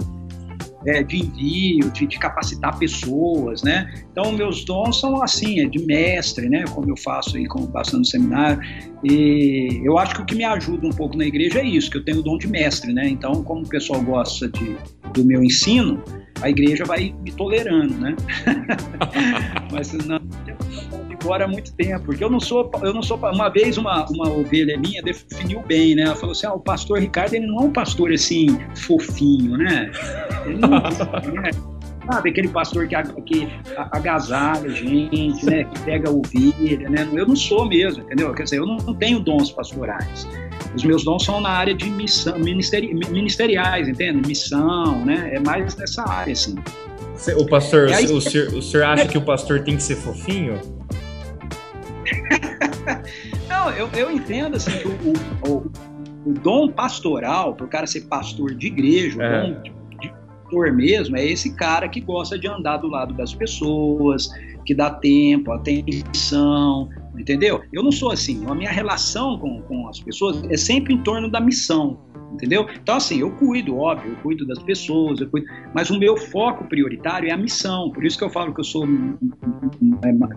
é, de envio, de, de, capacitar pessoas, né? Então, meus dons são assim, é de mestre, né? Como eu faço aí, como passando no seminário. E eu acho que o que me ajuda um pouco na igreja é isso, que eu tenho o dom de mestre, né? Então, como o pessoal gosta de, do meu ensino, a igreja vai me tolerando, né? Mas não, embora há muito tempo, porque eu não sou, eu não sou, uma vez uma, uma ovelha minha definiu bem, né? Ela falou assim, ah, o pastor Ricardo, ele não é um pastor assim, fofinho, né? Ele não, né? Sabe, aquele pastor que, que agasalha gente, né? Que pega a ovelha, né? Eu não sou mesmo, entendeu? Quer dizer, eu não, não tenho dons pastorais. Os meus dons são na área de missão, ministeri, ministeriais, entende? Missão, né? É mais nessa área, assim. O pastor, aí, o, senhor, o senhor acha que o pastor tem que ser fofinho? Não, eu, eu entendo assim que o, o, o dom pastoral, para o cara ser pastor de igreja, é. o dom de, de pastor mesmo, é esse cara que gosta de andar do lado das pessoas, que dá tempo, atenção, entendeu? Eu não sou assim. A minha relação com, com as pessoas é sempre em torno da missão entendeu? Então, assim, eu cuido, óbvio, eu cuido das pessoas, eu cuido, mas o meu foco prioritário é a missão, por isso que eu falo que eu sou um,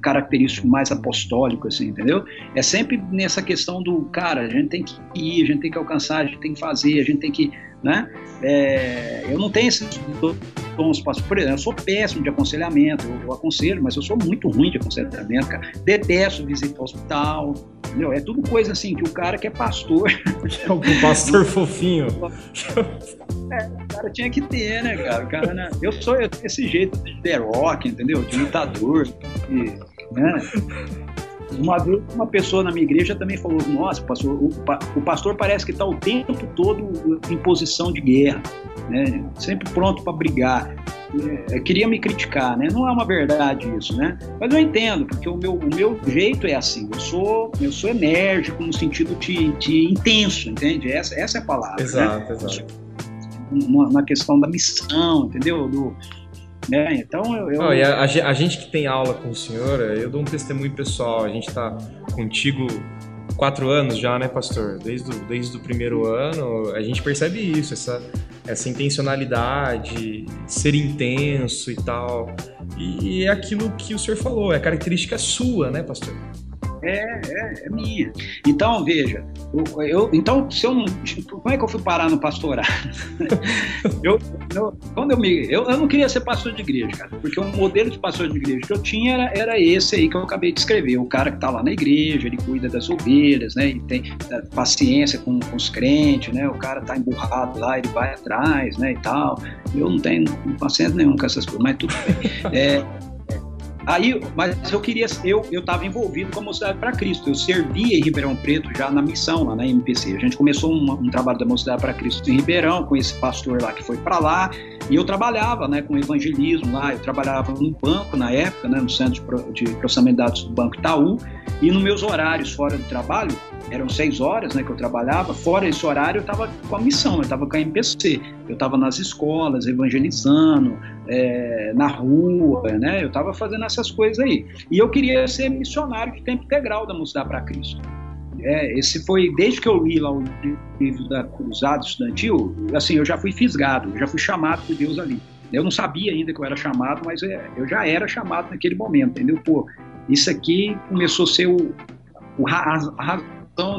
característico mais apostólico, assim, entendeu? É sempre nessa questão do, cara, a gente tem que ir, a gente tem que alcançar, a gente tem que fazer, a gente tem que, né? É, eu não tenho esses tons, por exemplo, eu sou péssimo de aconselhamento, eu, eu aconselho, mas eu sou muito ruim de aconselhamento, cara. Detesto visitar hospital, Entendeu? É tudo coisa assim que o cara que é pastor. É o pastor fofinho. É, o cara tinha que ter, né, cara? O cara, né? Eu sou esse jeito de The Rock, entendeu? De lutador. De, né? Uma vez, uma pessoa na minha igreja também falou: Nossa, pastor, o, o pastor parece que está o tempo todo em posição de guerra, né? sempre pronto para brigar. É, queria me criticar, né? Não é uma verdade isso, né? Mas eu entendo, porque o meu, o meu jeito é assim. Eu sou, eu sou enérgico no sentido de, de intenso, entende? Essa, essa é a palavra. Exato, né? exato. Na questão da missão, entendeu? Do, né? Então eu. eu... a, a, gente que tem aula com o senhor, eu dou um testemunho pessoal. A gente está contigo quatro anos já, né, pastor? Desde o, desde o primeiro ano, a gente percebe isso, essa, essa intencionalidade, ser intenso e tal. E, e é aquilo que o senhor falou, é característica sua, né, pastor? É, é, é minha. Então, veja, eu, eu, então, se eu não. Como é que eu fui parar no pastorado? eu, eu, quando eu, me, eu, eu não queria ser pastor de igreja, cara, porque o modelo de pastor de igreja que eu tinha era, era esse aí que eu acabei de escrever. O cara que está lá na igreja, ele cuida das ovelhas, né? E tem é, paciência com, com os crentes, né? O cara tá emburrado lá, ele vai atrás, né? E tal. Eu não tenho paciência nenhuma com essas coisas, mas tudo bem. É, Aí, mas eu queria, eu eu estava envolvido com a Mocidade para Cristo. Eu servia em Ribeirão Preto já na missão lá na MPC. A gente começou um, um trabalho da Mocidade para Cristo em Ribeirão com esse pastor lá que foi para lá e eu trabalhava, né, com evangelismo lá. Eu trabalhava no banco na época, né, no centro de processamento de dados do Banco Itaú e nos meus horários fora do trabalho eram seis horas né, que eu trabalhava, fora esse horário eu estava com a missão, eu estava com a MPC, eu estava nas escolas, evangelizando, é, na rua, né, eu estava fazendo essas coisas aí. E eu queria ser missionário de tempo integral da Mocidade para Cristo. É, esse foi, desde que eu li lá o livro da Cruzada Estudantil, assim, eu já fui fisgado, eu já fui chamado por Deus ali. Eu não sabia ainda que eu era chamado, mas é, eu já era chamado naquele momento, entendeu? Pô, isso aqui começou a ser o, o a, a,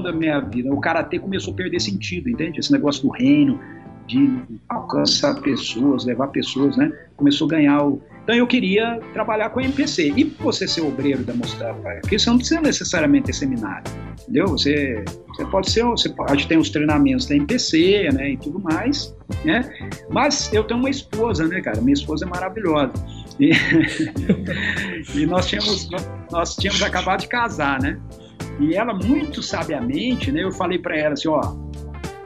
da minha vida. O karatê começou a perder sentido, entende? Esse negócio do reino, de alcançar pessoas, levar pessoas, né? Começou a ganhar o. Então eu queria trabalhar com a MPC. E você ser obreiro da Mocidade porque você não precisa necessariamente ter seminário, entendeu? Você, você pode ser, você pode ter os treinamentos da MPC, né, e tudo mais, né? Mas eu tenho uma esposa, né, cara? Minha esposa é maravilhosa. E, e nós tínhamos nós tínhamos acabado de casar, né? E ela, muito sabiamente, né, eu falei para ela assim: ó,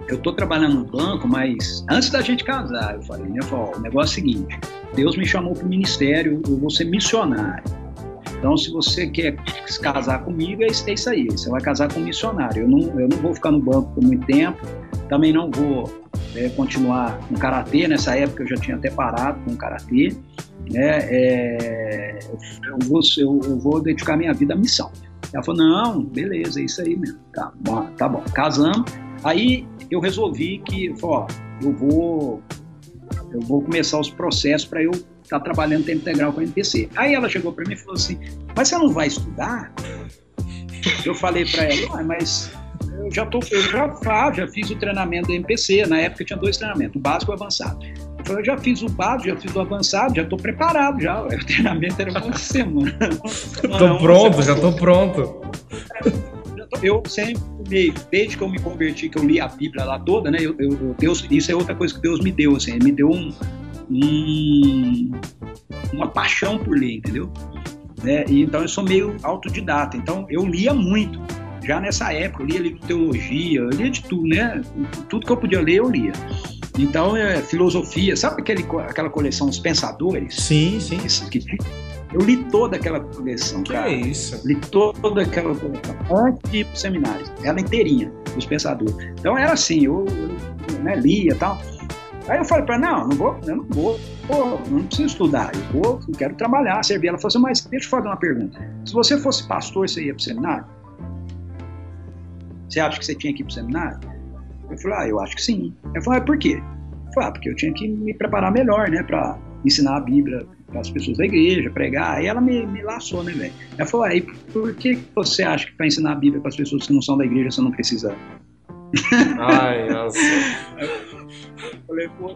eu tô trabalhando no banco, mas antes da gente casar, eu falei, né, falei, ó, o negócio é o seguinte: Deus me chamou para o ministério, eu vou ser missionário. Então, se você quer se casar comigo, é isso aí. Você vai casar com um missionário. Eu não, eu não vou ficar no banco por muito tempo. Também não vou é, continuar com karatê. Nessa época eu já tinha até parado com karatê. Né? É, eu, vou, eu, eu vou dedicar minha vida à missão. Ela falou, não, beleza, é isso aí mesmo. Tá, bom, tá bom. Casamos. Aí eu resolvi que, ó, eu vou, eu vou começar os processos para eu estar tá trabalhando tempo integral com a MPC. Aí ela chegou para mim e falou assim, mas você não vai estudar? Eu falei para ela, mas eu já tô, eu já, já fiz o treinamento da MPC. Na época tinha dois treinamentos, o básico e o avançado. Eu já fiz o básico, já fiz o avançado, já estou preparado já. O treinamento era uma semana. Estou pronto, já estou pronto. Eu sempre, desde que eu me converti, que eu li a Bíblia lá toda, né? Eu, eu, Deus, isso é outra coisa que Deus me deu, assim, me deu um, um, uma paixão por ler, entendeu? É, e, então eu sou meio autodidata, então eu lia muito. Já nessa época, eu lia livro de teologia, eu lia de tudo, né? Tudo que eu podia ler, eu lia. Então, é filosofia, sabe aquele, aquela coleção Os Pensadores? Sim, sim. Que, eu li toda aquela coleção, que cara. é isso? Li toda aquela coleção antes de ir pro seminário. Ela inteirinha, Os Pensadores. Então era assim, eu, eu né, lia e tal. Aí eu falei para ela, não, não vou, eu não vou, pô, não preciso estudar, eu vou, eu quero trabalhar, servir. Ela falou assim, mas deixa eu fazer uma pergunta. Se você fosse pastor, você ia pro seminário? Você acha que você tinha que ir pro seminário? Eu falei, ah, eu acho que sim. Eu falei, ah, por quê? Eu falei, ah, porque eu tinha que me preparar melhor, né, para ensinar a Bíblia para as pessoas da igreja, pregar. Aí ela me, me laçou, né, velho? Ela falou, aí, ah, por que você acha que para ensinar a Bíblia para as pessoas que não são da igreja você não precisa? Ai, nossa. falei, pô,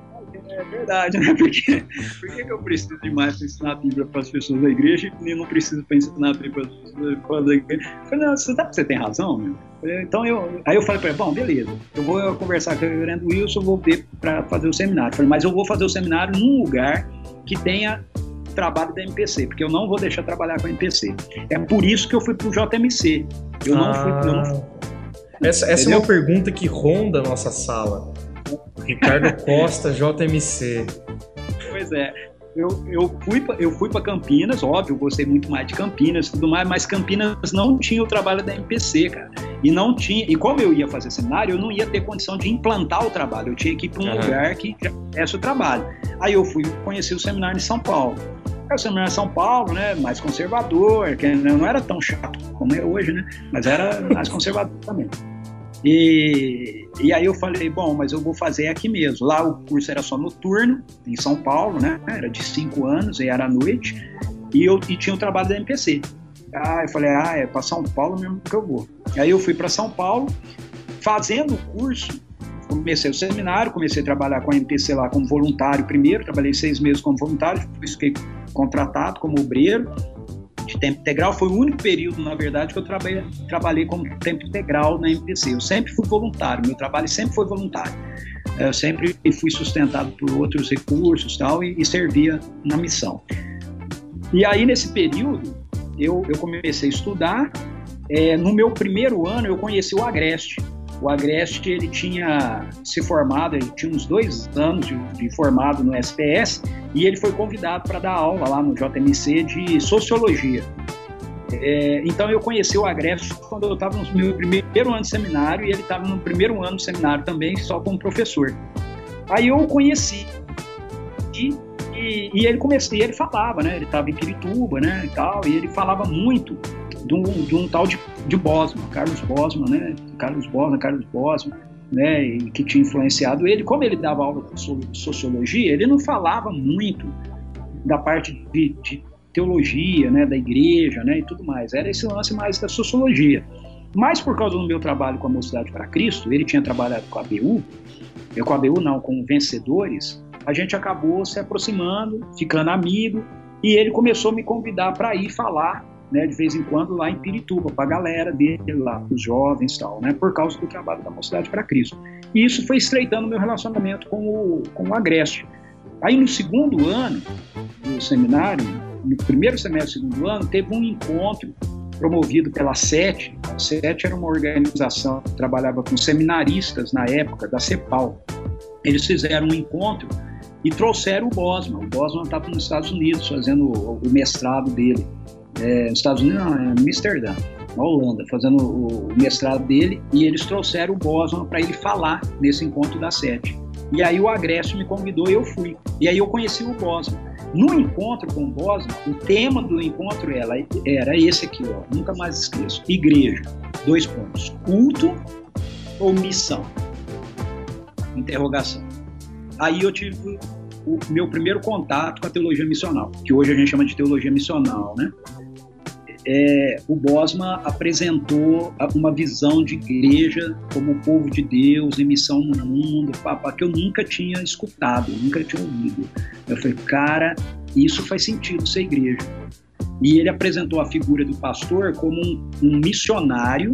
é verdade, né? Porque, por que, que eu preciso de mais para ensinar a Bíblia para as pessoas da igreja e não preciso para ensinar a Bíblia para as pessoas da igreja? Eu falei, não, você, sabe que você tem razão, meu? Então eu, aí eu falei para ele, bom, beleza, eu vou conversar com o reverendo Wilson, vou ver para fazer o seminário. Eu falei, mas eu vou fazer o seminário num lugar que tenha trabalho da MPC, porque eu não vou deixar trabalhar com a MPC. É por isso que eu fui para o JMC. Eu não fui. Eu não fui essa, essa é uma pergunta que ronda a nossa sala. Ricardo Costa, JMC. Pois é. Eu, eu fui eu fui para Campinas, óbvio, gostei muito mais de Campinas e tudo mais, mas Campinas não tinha o trabalho da MPC, cara. E não tinha, e como eu ia fazer seminário, eu não ia ter condição de implantar o trabalho, eu tinha que ir para um uhum. lugar que já tivesse o trabalho. Aí eu fui conhecer o seminário em São Paulo. O seminário em São Paulo, né, mais conservador, que não era tão chato como é hoje, né, mas era mais conservador também. E, e aí eu falei, bom, mas eu vou fazer aqui mesmo. Lá o curso era só noturno, em São Paulo, né? Era de cinco anos e era à noite. E eu e tinha o trabalho da MPC. Ah, eu falei, ah, é para São Paulo mesmo que eu vou. Aí eu fui para São Paulo, fazendo o curso, comecei o seminário, comecei a trabalhar com a MPC lá como voluntário primeiro, trabalhei seis meses como voluntário, fiquei contratado como obreiro, de tempo integral. Foi o único período, na verdade, que eu trabalhei, trabalhei como tempo integral na MPC. Eu sempre fui voluntário, meu trabalho sempre foi voluntário. Eu sempre fui sustentado por outros recursos tal, e, e servia na missão. E aí, nesse período, eu, eu comecei a estudar. É, no meu primeiro ano, eu conheci o Agreste o Agreste ele tinha se formado, ele tinha uns dois anos de, de formado no SPS e ele foi convidado para dar aula lá no JMC de sociologia. É, então eu conheci o Agreste quando eu estava no meu primeiro ano de seminário e ele estava no primeiro ano de seminário também, só como professor. Aí eu o conheci e, e, e ele comecei, ele falava, né? Ele estava em Pirituba, né? E tal, e ele falava muito de um, de um tal de, de Bosman, Carlos Bosman, né? Carlos Bosman, Carlos Bosman, né? E que tinha influenciado ele. Como ele dava aula de sociologia, ele não falava muito da parte de, de teologia, né? Da igreja, né? E tudo mais. Era esse lance mais da sociologia. Mas por causa do meu trabalho com a Mocidade para Cristo, ele tinha trabalhado com a BU, eu com a BU não, com vencedores, a gente acabou se aproximando, ficando amigo, e ele começou a me convidar para ir falar né, de vez em quando lá em Pirituba, para a galera dele lá, os jovens e tal, né, por causa do trabalho da Mocidade para Cristo. E isso foi estreitando meu relacionamento com o, com o Agreste. Aí no segundo ano do seminário, no primeiro semestre do segundo ano, teve um encontro promovido pela SET. A SET era uma organização que trabalhava com seminaristas na época, da CEPAL. Eles fizeram um encontro e trouxeram o Bosman. O Bosman estava nos Estados Unidos fazendo o mestrado dele é, nos Estados Unidos, não, é Amsterdã, na Holanda, fazendo o, mestrado dele, e eles trouxeram o Bosman para ele falar nesse encontro da sete. E aí o Agreste me convidou e eu fui. E aí eu conheci o Bosman. No encontro com o Bosman, o tema do encontro era, era esse aqui, ó, nunca mais esqueço. Igreja, dois pontos. Culto ou missão? Interrogação. Aí eu tive o meu primeiro contato com a teologia missional, que hoje a gente chama de teologia missional, né? é, o Bosma apresentou uma visão de igreja como povo de Deus em missão no mundo, papá, que eu nunca tinha escutado, nunca tinha ouvido. Eu falei, cara, isso faz sentido ser igreja. E ele apresentou a figura do pastor como um, um missionário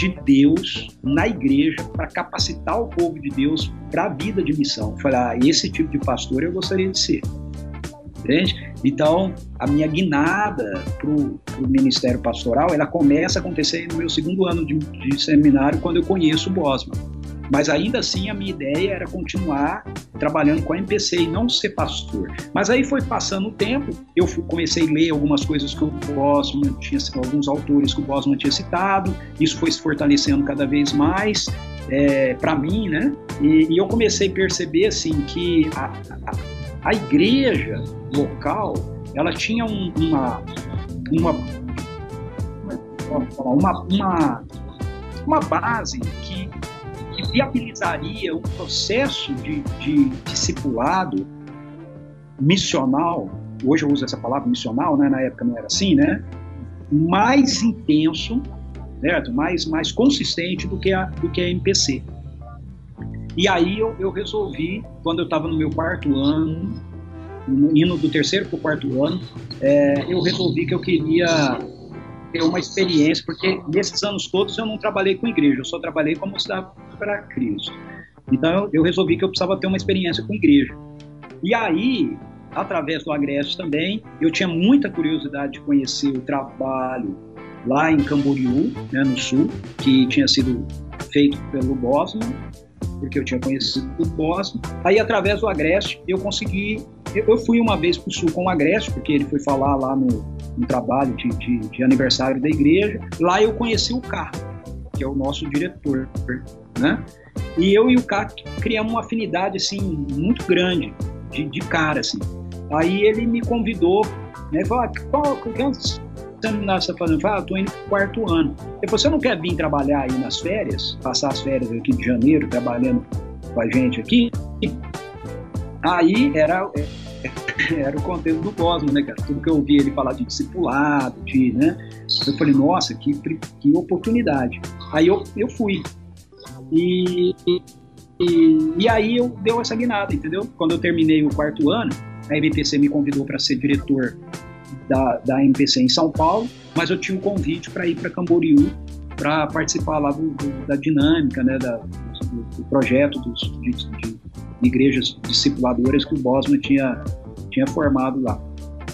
de Deus na igreja para capacitar o povo de Deus para a vida de missão. Falei, ah, esse tipo de pastor eu gostaria de ser. Entende? Então, a minha guinada para o ministério pastoral, ela começa a acontecer no meu segundo ano de, de seminário, quando eu conheço o Bosman. Mas ainda assim, a minha ideia era continuar trabalhando com a MPC e não ser pastor. Mas aí foi passando o tempo, eu comecei a ler algumas coisas que o Bosman tinha, alguns autores que o Bosman tinha citado, isso foi se fortalecendo cada vez mais é, para mim, né? E, e, eu comecei a perceber assim que a, a, a igreja local, ela tinha um, uma, uma, uma, uma, uma base viabilizaria um processo de, de discipulado missional, hoje eu uso essa palavra missional, né? na época não era assim, né? mais intenso, certo? mais, mais consistente do que, a, do que a MPC. E aí eu, eu resolvi, quando eu estava no meu quarto ano, indo do terceiro para o quarto ano, é, eu resolvi que eu queria ter uma experiência, porque nesses anos todos eu não trabalhei com igreja, eu só trabalhei como cidade para Cristo. Então eu, eu resolvi que eu precisava ter uma experiência com igreja. E aí, através do Agreste também, eu tinha muita curiosidade de conhecer o trabalho lá em Camboriú, né, no sul, que tinha sido feito pelo Bosman, porque eu tinha conhecido o Bosman. Aí, através do Agreste, eu consegui. Eu fui uma vez para o sul com o Agreste, porque ele foi falar lá no, no trabalho de, de, de, aniversário da igreja. Lá eu conheci o Cá, que é o nosso diretor, né? E eu e o Cá criamos uma afinidade assim muito grande, de, de cara assim. Aí ele me convidou, né? Falou, ah, qual, qual, seminário você está fazendo? Fala, ah, estou indo para o quarto ano. Ele você não quer vir trabalhar aí nas férias, passar as férias aqui de janeiro, trabalhando com a gente aqui? Aí era, era o conteúdo do Cosmo, né, cara? Tudo que eu ouvi ele falar de discipulado, de, né? Eu falei, nossa, que, que oportunidade. Aí eu, eu fui. E, e, e aí eu deu essa guinada, entendeu? Quando eu terminei o quarto ano, a MTC me convidou para ser diretor da, da MPC em São Paulo, mas eu tinha um convite para ir para Camboriú para participar lá do, do, da dinâmica, né, da, do, do projeto dos, de, de, igrejas discipuladoras que o Bosman tinha, tinha formado lá.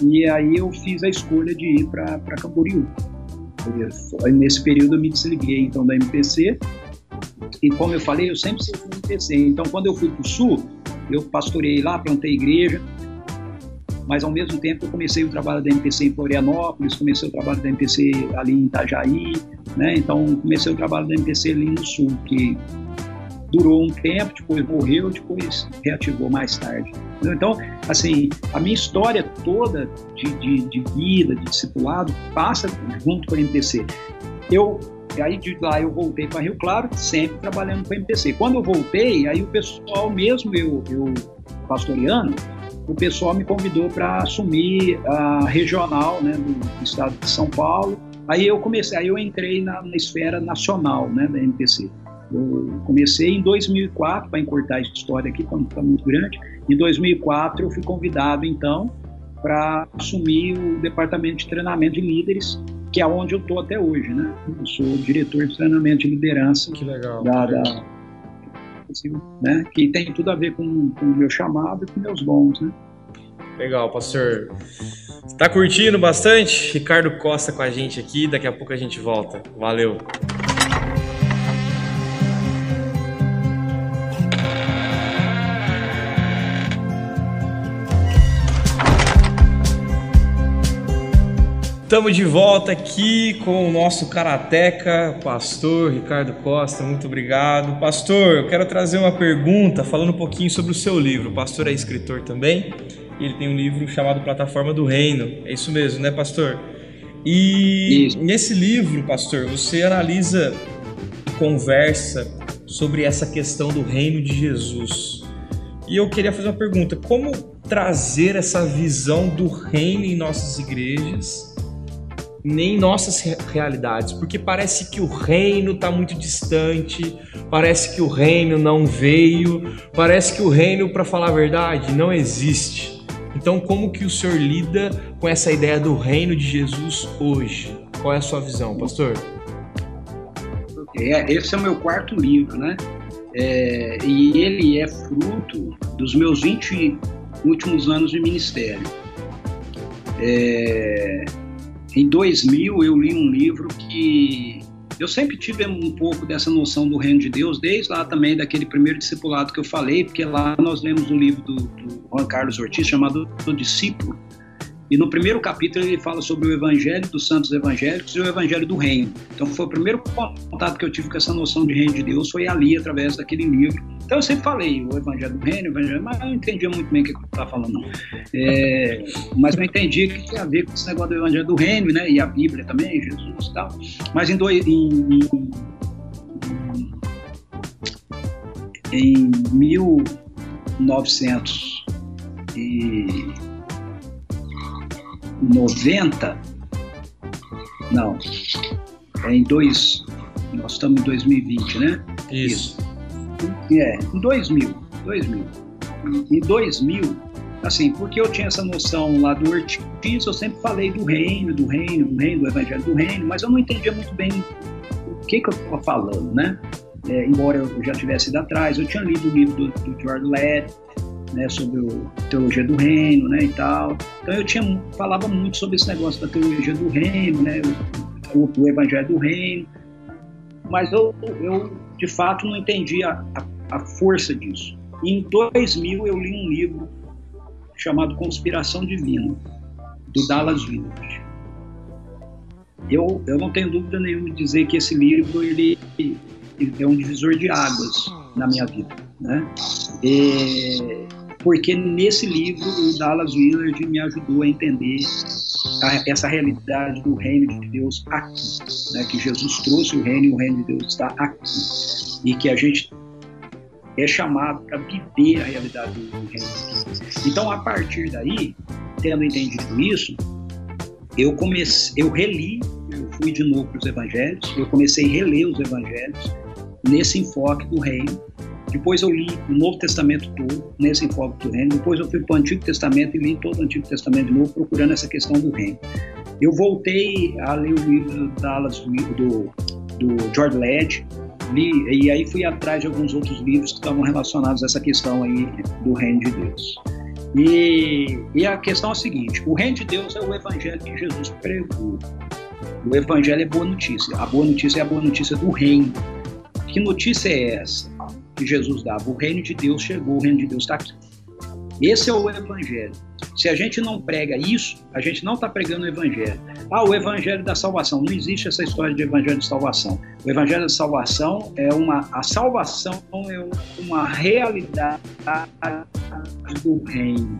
E aí eu fiz a escolha de ir para Camboriú. Nesse período eu me desliguei então da MPC e como eu falei, eu sempre servi MPC. Então quando eu fui para o Sul, eu pastorei lá, plantei igreja, mas ao mesmo tempo eu comecei o trabalho da MPC em Florianópolis, comecei o trabalho da MPC ali em Itajaí, né? Então comecei o trabalho da MPC ali no Sul, que durou um tempo, depois morreu, depois reativou mais tarde. Então, assim, a minha história toda de, de, de vida, de discipulado, passa junto com a MPC. Eu aí de lá eu voltei para Rio Claro, sempre trabalhando com a MPC. Quando eu voltei, aí o pessoal, mesmo eu, eu pastoreando, o pessoal me convidou para assumir a regional né, do, do, estado de São Paulo. Aí eu comecei, aí eu entrei na, na esfera nacional né, da MPC. Eu comecei em 2004, para encurtar a história aqui, quando está muito grande. Em 2004 eu fui convidado então para assumir o departamento de treinamento de líderes, que é onde eu estou até hoje, né? Eu sou diretor de treinamento de liderança que legal, da, que legal. da né? Que tem tudo a ver com, com o meu chamado e com meus dons, né? Legal, pastor. Está curtindo bastante? Ricardo Costa com a gente aqui, daqui a pouco a gente volta. Valeu. Estamos de volta aqui com o nosso karateca, pastor Ricardo Costa. Muito obrigado. Pastor, eu quero trazer uma pergunta falando um pouquinho sobre o seu livro. O pastor é escritor também e ele tem um livro chamado Plataforma do Reino. É isso mesmo, né, pastor? E isso. nesse livro, pastor, você analisa e conversa sobre essa questão do reino de Jesus. E eu queria fazer uma pergunta: como trazer essa visão do reino em nossas igrejas? Nem nossas realidades, porque parece que o reino está muito distante, parece que o reino não veio, parece que o reino, para falar a verdade, não existe. Então, como que o senhor lida com essa ideia do reino de Jesus hoje? Qual é a sua visão, pastor? É, esse é o meu quarto livro, né? É, e ele é fruto dos meus 20 últimos anos de ministério. É, em 2000 eu li um livro que eu sempre tive um pouco dessa noção do reino de Deus, desde lá também daquele primeiro discipulado que eu falei, porque lá nós lemos um livro do, do Juan Carlos Ortiz chamado O Discípulo, e no primeiro capítulo ele fala sobre o evangelho dos santos evangélicos e o evangelho do reino. Então foi o primeiro contato que eu tive com essa noção de reino de Deus foi ali através daquele livro. Então eu sempre falei o evangelho do reino, o evangelho, mas eu não entendia muito bem o que ele estava falando não. É, mas eu entendi que tinha a ver com esse negócio do evangelho do reino, né? E a Bíblia também, Jesus e tal. Mas em, dois, em, em, em 1900 e 90, não, é em dois, nós estamos em 2020, né? Isso. É, em 2000, 2000. Em 2000, assim, porque eu tinha essa noção lá do Ortiz, eu sempre falei do reino, do reino, do reino, do evangelho do reino, mas eu não entendia muito bem o que, que eu estava falando, né? É, embora eu já tivesse ido atrás, eu tinha lido o livro do, do George Led, né, sobre o teologia do reino, né, e tal. Então eu tinha falava muito sobre esse negócio da teologia do reino, né, o, o evangelho do reino, mas eu, eu de fato não entendia a, a força disso. E em 2000 eu li um livro chamado Conspiração Divina, do Dallas Willard. Eu, eu não tenho dúvida nenhuma de dizer que esse livro ele, ele é um divisor de águas na minha vida, né? E, porque nesse livro o Dallas Willard me ajudou a entender a, essa realidade do reino de Deus aqui, né? Que Jesus trouxe o reino e o reino de Deus está aqui e que a gente é chamado para viver a realidade do reino de Deus. Então, a partir daí, tendo entendido isso, eu comecei, eu reli, eu fui de novo para os evangelhos, eu comecei a reler os evangelhos nesse enfoque do reino. Depois eu li o Novo Testamento todo nesse enfoque do reino. Depois eu fui para o Antigo Testamento e li todo o Antigo Testamento de novo, procurando essa questão do reino. Eu voltei a ler o livro Dallas, do, do George Led, li, e aí fui atrás de alguns outros livros que estavam relacionados a essa questão aí do reino de Deus. E, e a questão é a seguinte: o reino de Deus é o evangelho que Jesus pregou. O evangelho é boa notícia. A boa notícia é a boa notícia do reino. Que notícia é essa que Jesus dava? O reino de Deus chegou, o reino de Deus está aqui. Esse é o evangelho. Se a gente não prega isso, a gente não está pregando o evangelho. Ah, o evangelho da salvação. Não existe essa história de evangelho de salvação. O evangelho da salvação é uma. A salvação é uma realidade do reino.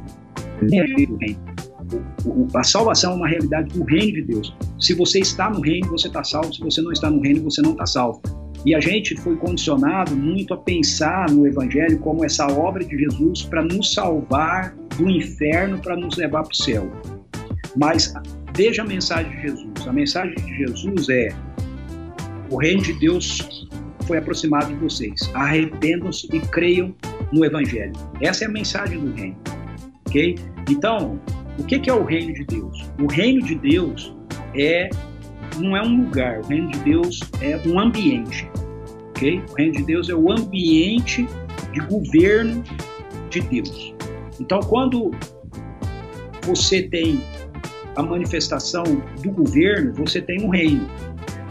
A salvação é uma realidade do reino de Deus. Se você está no reino, você está salvo. Se você não está no reino, você não está salvo. E a gente foi condicionado muito a pensar no Evangelho como essa obra de Jesus para nos salvar do inferno, para nos levar para o céu. Mas veja a mensagem de Jesus. A mensagem de Jesus é: o reino de Deus foi aproximado de vocês. Arrependam-se e creiam no Evangelho. Essa é a mensagem do reino. Ok? Então, o que é o reino de Deus? O reino de Deus é não é um lugar, o reino de Deus é um ambiente. ok? O reino de Deus é o ambiente de governo de Deus. Então, quando você tem a manifestação do governo, você tem um reino.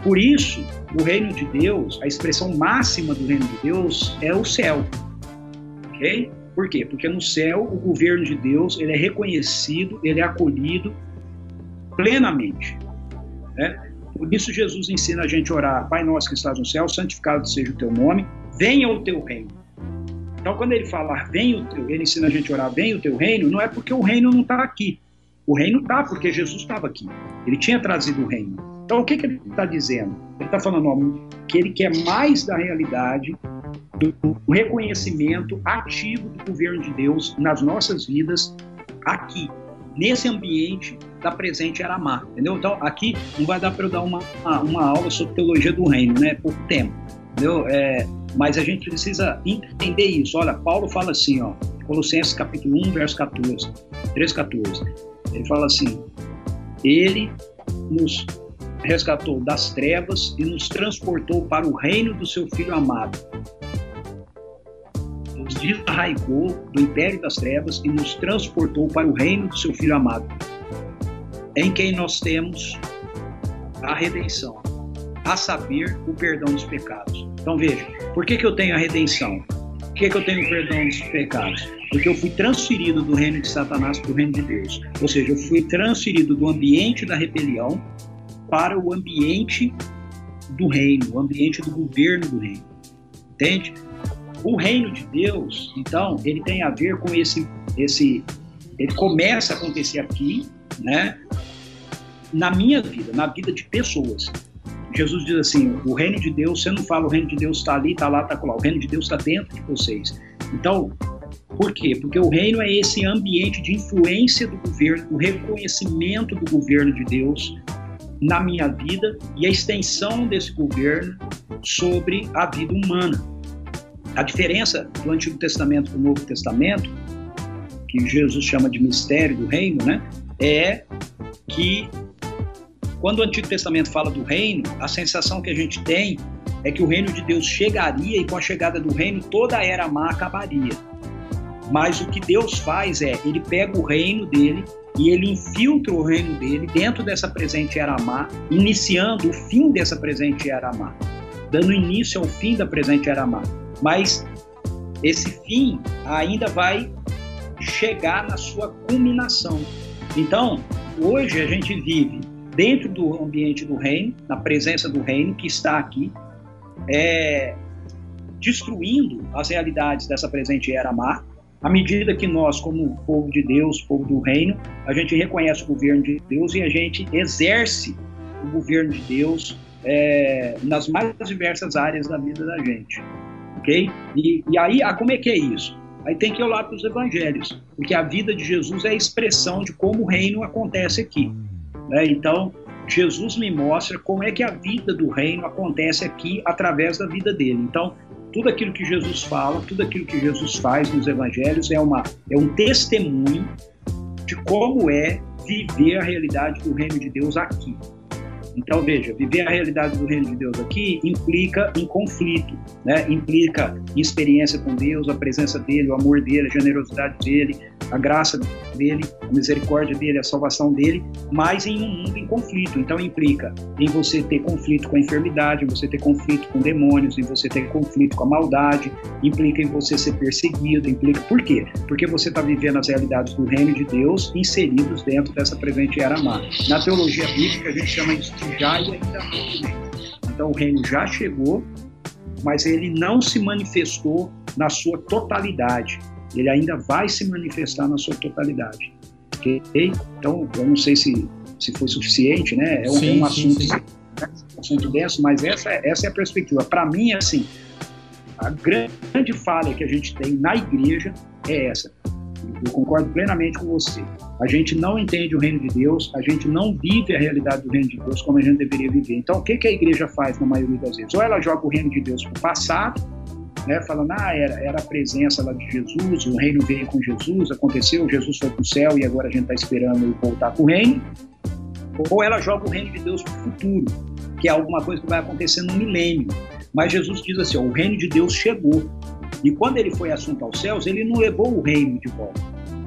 Por isso, o reino de Deus, a expressão máxima do reino de Deus é o céu. Ok? Por quê? Porque no céu o governo de Deus ele é reconhecido, ele é acolhido plenamente. Né? Por isso Jesus ensina a gente a orar, Pai nosso que estás no céu, santificado seja o teu nome, venha o teu reino. Então quando ele fala, venha o teu, ele ensina a gente a orar, venha o teu reino, não é porque o reino não está aqui. O reino está porque Jesus estava aqui. Ele tinha trazido o reino. Então o que, que ele está dizendo? Ele está falando ó, que ele quer mais da realidade do reconhecimento ativo do governo de Deus nas nossas vidas aqui, nesse ambiente da presente Aramá, entendeu? Então, aqui não vai dar para eu dar uma, uma aula sobre teologia do reino, né? Por tempo, entendeu? É, mas a gente precisa entender isso. Olha, Paulo fala assim, ó, Colossenses capítulo 1, verso 14, 3, 14. Ele fala assim, ele nos resgatou das trevas e nos transportou para o reino do seu Filho amado. Desarraigou do império das trevas e nos transportou para o reino do seu Filho amado em quem nós temos a redenção, a saber, o perdão dos pecados. Então veja, por que, que eu tenho a redenção? Por que, que eu tenho o perdão dos pecados? Porque eu fui transferido do reino de Satanás para o reino de Deus. Ou seja, eu fui transferido do ambiente da rebelião para o ambiente do reino, o ambiente do governo do reino. Entende? O reino de Deus, então, ele tem a ver com esse, esse, ele começa a acontecer aqui, né? na minha vida, na vida de pessoas. Jesus diz assim: o reino de Deus, você não fala o reino de Deus está ali, está lá, está lá. O reino de Deus está dentro de vocês. Então, por quê? Porque o reino é esse ambiente de influência do governo, o reconhecimento do governo de Deus na minha vida e a extensão desse governo sobre a vida humana. A diferença do Antigo Testamento para o Novo Testamento, que Jesus chama de mistério do reino, né, é que quando o Antigo Testamento fala do reino, a sensação que a gente tem é que o reino de Deus chegaria e com a chegada do reino toda a era má acabaria. Mas o que Deus faz é, ele pega o reino dele e ele infiltra o reino dele dentro dessa presente era má, iniciando o fim dessa presente era má, dando início ao fim da presente era má. Mas esse fim ainda vai chegar na sua culminação. Então, hoje a gente vive dentro do ambiente do reino, na presença do reino que está aqui, é, destruindo as realidades dessa presente era má, à medida que nós, como povo de Deus, povo do reino, a gente reconhece o governo de Deus e a gente exerce o governo de Deus é, nas mais diversas áreas da vida da gente, ok? E, e aí, ah, como é que é isso? Aí tem que olhar para os evangelhos, porque a vida de Jesus é a expressão de como o reino acontece aqui. Né? Então, Jesus me mostra como é que a vida do reino acontece aqui através da vida dele. Então, tudo aquilo que Jesus fala, tudo aquilo que Jesus faz nos evangelhos é, uma, é um testemunho de como é viver a realidade do reino de Deus aqui. Então, veja, viver a realidade do reino de Deus aqui implica em conflito, né? implica em experiência com Deus, a presença dele, o amor dele, a generosidade dele, a graça dele, a misericórdia dele, a salvação dele, mas em um mundo em conflito. Então, implica em você ter conflito com a enfermidade, em você ter conflito com demônios, em você ter conflito com a maldade, implica em você ser perseguido, implica. Por quê? Porque você está vivendo as realidades do reino de Deus inseridos dentro dessa presente era má. Na teologia bíblica, a gente chama isso de já e ainda não. Então o reino já chegou, mas ele não se manifestou na sua totalidade. Ele ainda vai se manifestar na sua totalidade. Ok? Então, eu não sei se, se foi suficiente, né? É um, sim, é um assunto, sim, sim. Né? assunto denso, mas essa, essa é a perspectiva. Para mim, assim, a grande falha que a gente tem na igreja é essa. Eu concordo plenamente com você. A gente não entende o reino de Deus, a gente não vive a realidade do reino de Deus como a gente deveria viver. Então, o que, que a igreja faz na maioria das vezes? Ou ela joga o reino de Deus para o passado, né, falando, ah, era, era a presença lá de Jesus, o reino veio com Jesus, aconteceu, Jesus foi para o céu e agora a gente está esperando ele voltar para o reino. Ou ela joga o reino de Deus para o futuro, que é alguma coisa que vai acontecer no milênio. Mas Jesus diz assim: ó, o reino de Deus chegou. E quando ele foi assunto aos céus, ele não levou o reino de volta.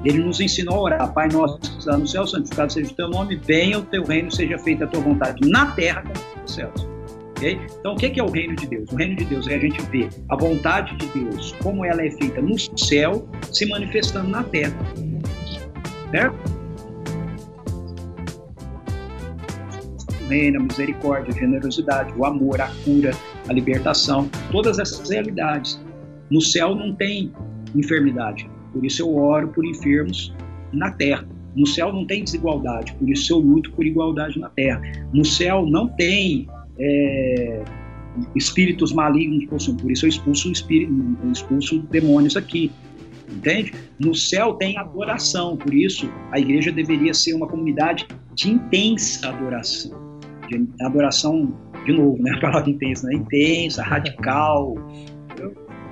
Ele nos ensinou a orar, Pai nosso que está no céu, santificado seja o teu nome, venha o teu reino, seja feita a tua vontade na terra como nos céus. Então, o que é o reino de Deus? O reino de Deus é a gente ver a vontade de Deus, como ela é feita no céu, se manifestando na terra. Certo? Reino, a misericórdia, a generosidade, o amor, a cura, a libertação, todas essas realidades. No céu não tem enfermidade, por isso eu oro por enfermos na terra. No céu não tem desigualdade, por isso eu luto por igualdade na terra. No céu não tem é, espíritos malignos por isso eu expulso, espírito, eu expulso demônios aqui. Entende? No céu tem adoração, por isso a igreja deveria ser uma comunidade de intensa adoração. De adoração, de novo, né? A palavra intensa, né? intensa, radical,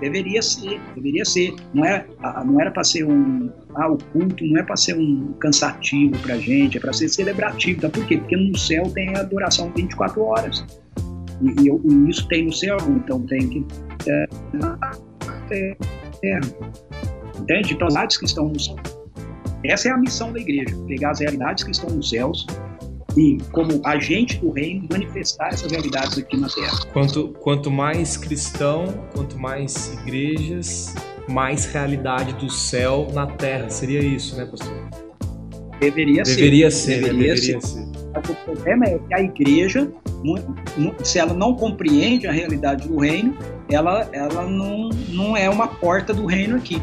Deveria ser, deveria ser. Não, é, não era para ser um. Ah, o culto não é para ser um cansativo para gente, é para ser celebrativo. Tá? Por quê? Porque no céu tem a adoração 24 horas. E, e, e isso tem no céu, então tem que. É, é, é, entende? Então, as que estão no céu. Essa é a missão da igreja: pegar as realidades que estão nos céus como agente do reino, manifestar essas realidades aqui na Terra. Quanto, quanto mais cristão, quanto mais igrejas, mais realidade do céu na Terra. Seria isso, né, pastor? Deveria, deveria ser. ser. Deveria, né? deveria ser. ser. O problema é que a igreja, se ela não compreende a realidade do reino, ela, ela não, não é uma porta do reino aqui.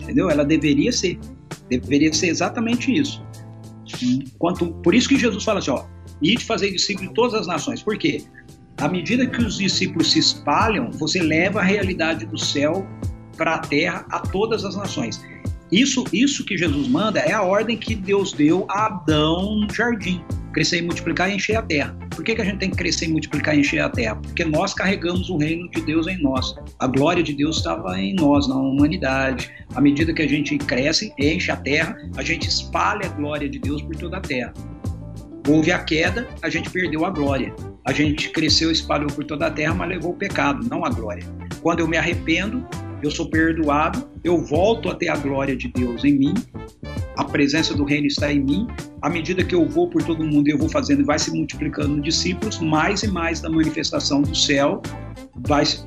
Entendeu? Ela deveria ser. Deveria ser exatamente isso. Quanto, por isso que Jesus fala assim, ó, e de fazer discípulos de todas as nações. Por quê? À medida que os discípulos se espalham, você leva a realidade do céu para a terra a todas as nações. Isso, isso que Jesus manda é a ordem que Deus deu a Adão no jardim: crescer e multiplicar e encher a terra. Por que, que a gente tem que crescer e multiplicar e encher a terra? Porque nós carregamos o reino de Deus em nós. A glória de Deus estava em nós, na humanidade. À medida que a gente cresce, enche a terra, a gente espalha a glória de Deus por toda a terra. Houve a queda, a gente perdeu a glória. A gente cresceu, espalhou por toda a terra, mas levou o pecado, não a glória. Quando eu me arrependo, eu sou perdoado, eu volto a ter a glória de Deus em mim, a presença do reino está em mim. À medida que eu vou por todo mundo, eu vou fazendo e vai se multiplicando discípulos, mais e mais da manifestação do céu vai se,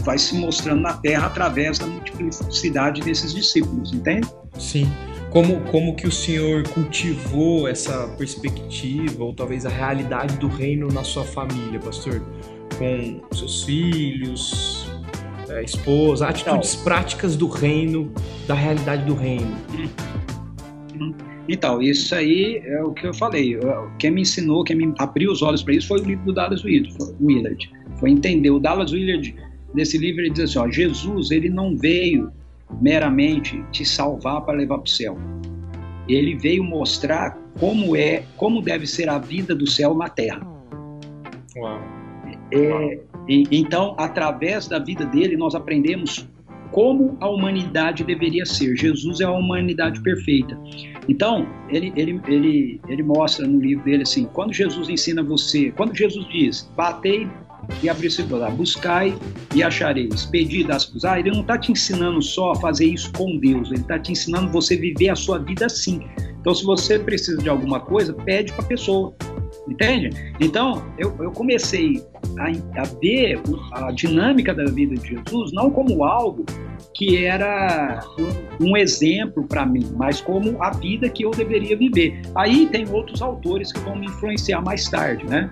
vai se mostrando na terra através da multiplicidade desses discípulos, entende? Sim. Como, como que o Senhor cultivou essa perspectiva, ou talvez a realidade do reino na sua família, pastor? Com seus filhos, é, esposa, atitudes então, práticas do reino, da realidade do reino. Então, isso aí é o que eu falei. Quem me ensinou, quem me abriu os olhos para isso foi o livro do Dallas Willard. Foi entender. O Dallas Willard, nesse livro, ele diz assim: ó, Jesus, ele não veio meramente te salvar para levar para o céu. Ele veio mostrar como é, como deve ser a vida do céu na terra. Uau. É, e, então, através da vida dele, nós aprendemos como a humanidade deveria ser. Jesus é a humanidade perfeita. Então, ele, ele, ele, ele mostra no livro dele assim: quando Jesus ensina você, quando Jesus diz, batei e abrir se buscai e achareis, pedi das ah, ele não está te ensinando só a fazer isso com Deus, ele está te ensinando você viver a sua vida assim. Então, se você precisa de alguma coisa, pede para a pessoa. Entende? Então, eu, eu comecei a, a ver a dinâmica da vida de Jesus não como algo que era um, um exemplo para mim, mas como a vida que eu deveria viver. Aí tem outros autores que vão me influenciar mais tarde, né?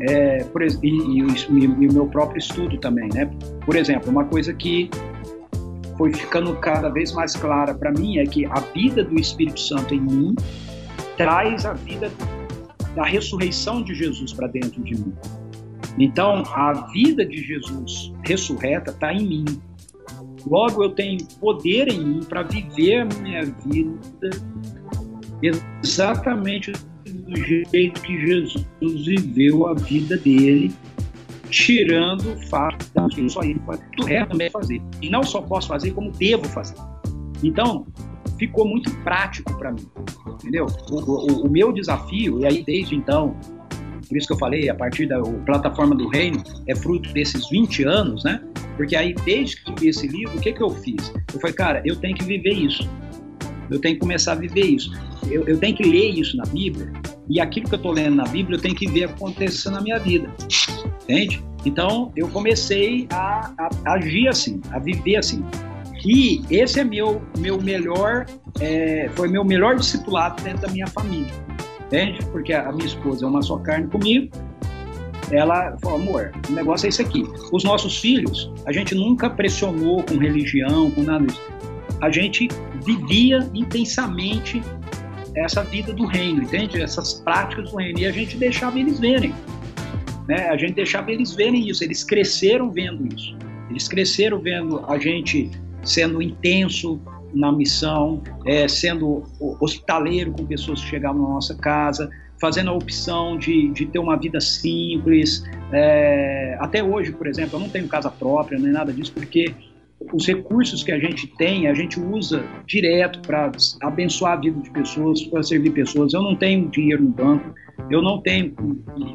É, por, e, e, e, o meu próprio estudo também, né? Por exemplo, uma coisa que foi ficando cada vez mais clara para mim é que a vida do Espírito Santo em mim traz a vida da ressurreição de Jesus para dentro de mim. Então, a vida de Jesus ressurreta está em mim. Logo, eu tenho poder em mim para viver a minha vida exatamente do jeito que Jesus viveu a vida dele, tirando o fato que só ele pode. Também fazer. E não só posso fazer, como devo fazer. Então, ficou muito prático para mim, entendeu? O, o, o, meu desafio, e aí desde então, por isso que eu falei, a partir da plataforma do reino, é fruto desses 20 anos, né? Porque aí, desde que eu li esse livro, o que, que eu fiz? Eu falei, cara, eu tenho que viver isso. Eu tenho que começar a viver isso. Eu, eu tenho que ler isso na Bíblia, e aquilo que eu estou lendo na Bíblia, eu tenho que ver acontecer na minha vida. Entende? Então, eu comecei a, a, a agir assim, a viver assim. E esse é meu, meu melhor, é, foi meu melhor discipulado dentro da minha família. Entende? Porque a minha esposa é uma só carne comigo. Ela falou, amor, o negócio é esse aqui. Os nossos filhos, a gente nunca pressionou com religião, com nada disso. A gente vivia intensamente essa vida do reino, entende? Essas práticas do reino. E a gente deixava eles verem. Né? A gente deixava eles verem isso. Eles cresceram vendo isso. Eles cresceram vendo a gente sendo intenso na missão, é, sendo hospitaleiro com pessoas que chegavam na nossa casa, fazendo a opção de, de ter uma vida simples. É, até hoje, por exemplo, eu não tenho casa própria, nem nada disso, porque os recursos que a gente tem, a gente usa direto para abençoar a vida de pessoas, para servir pessoas. Eu não tenho dinheiro no banco, eu não tenho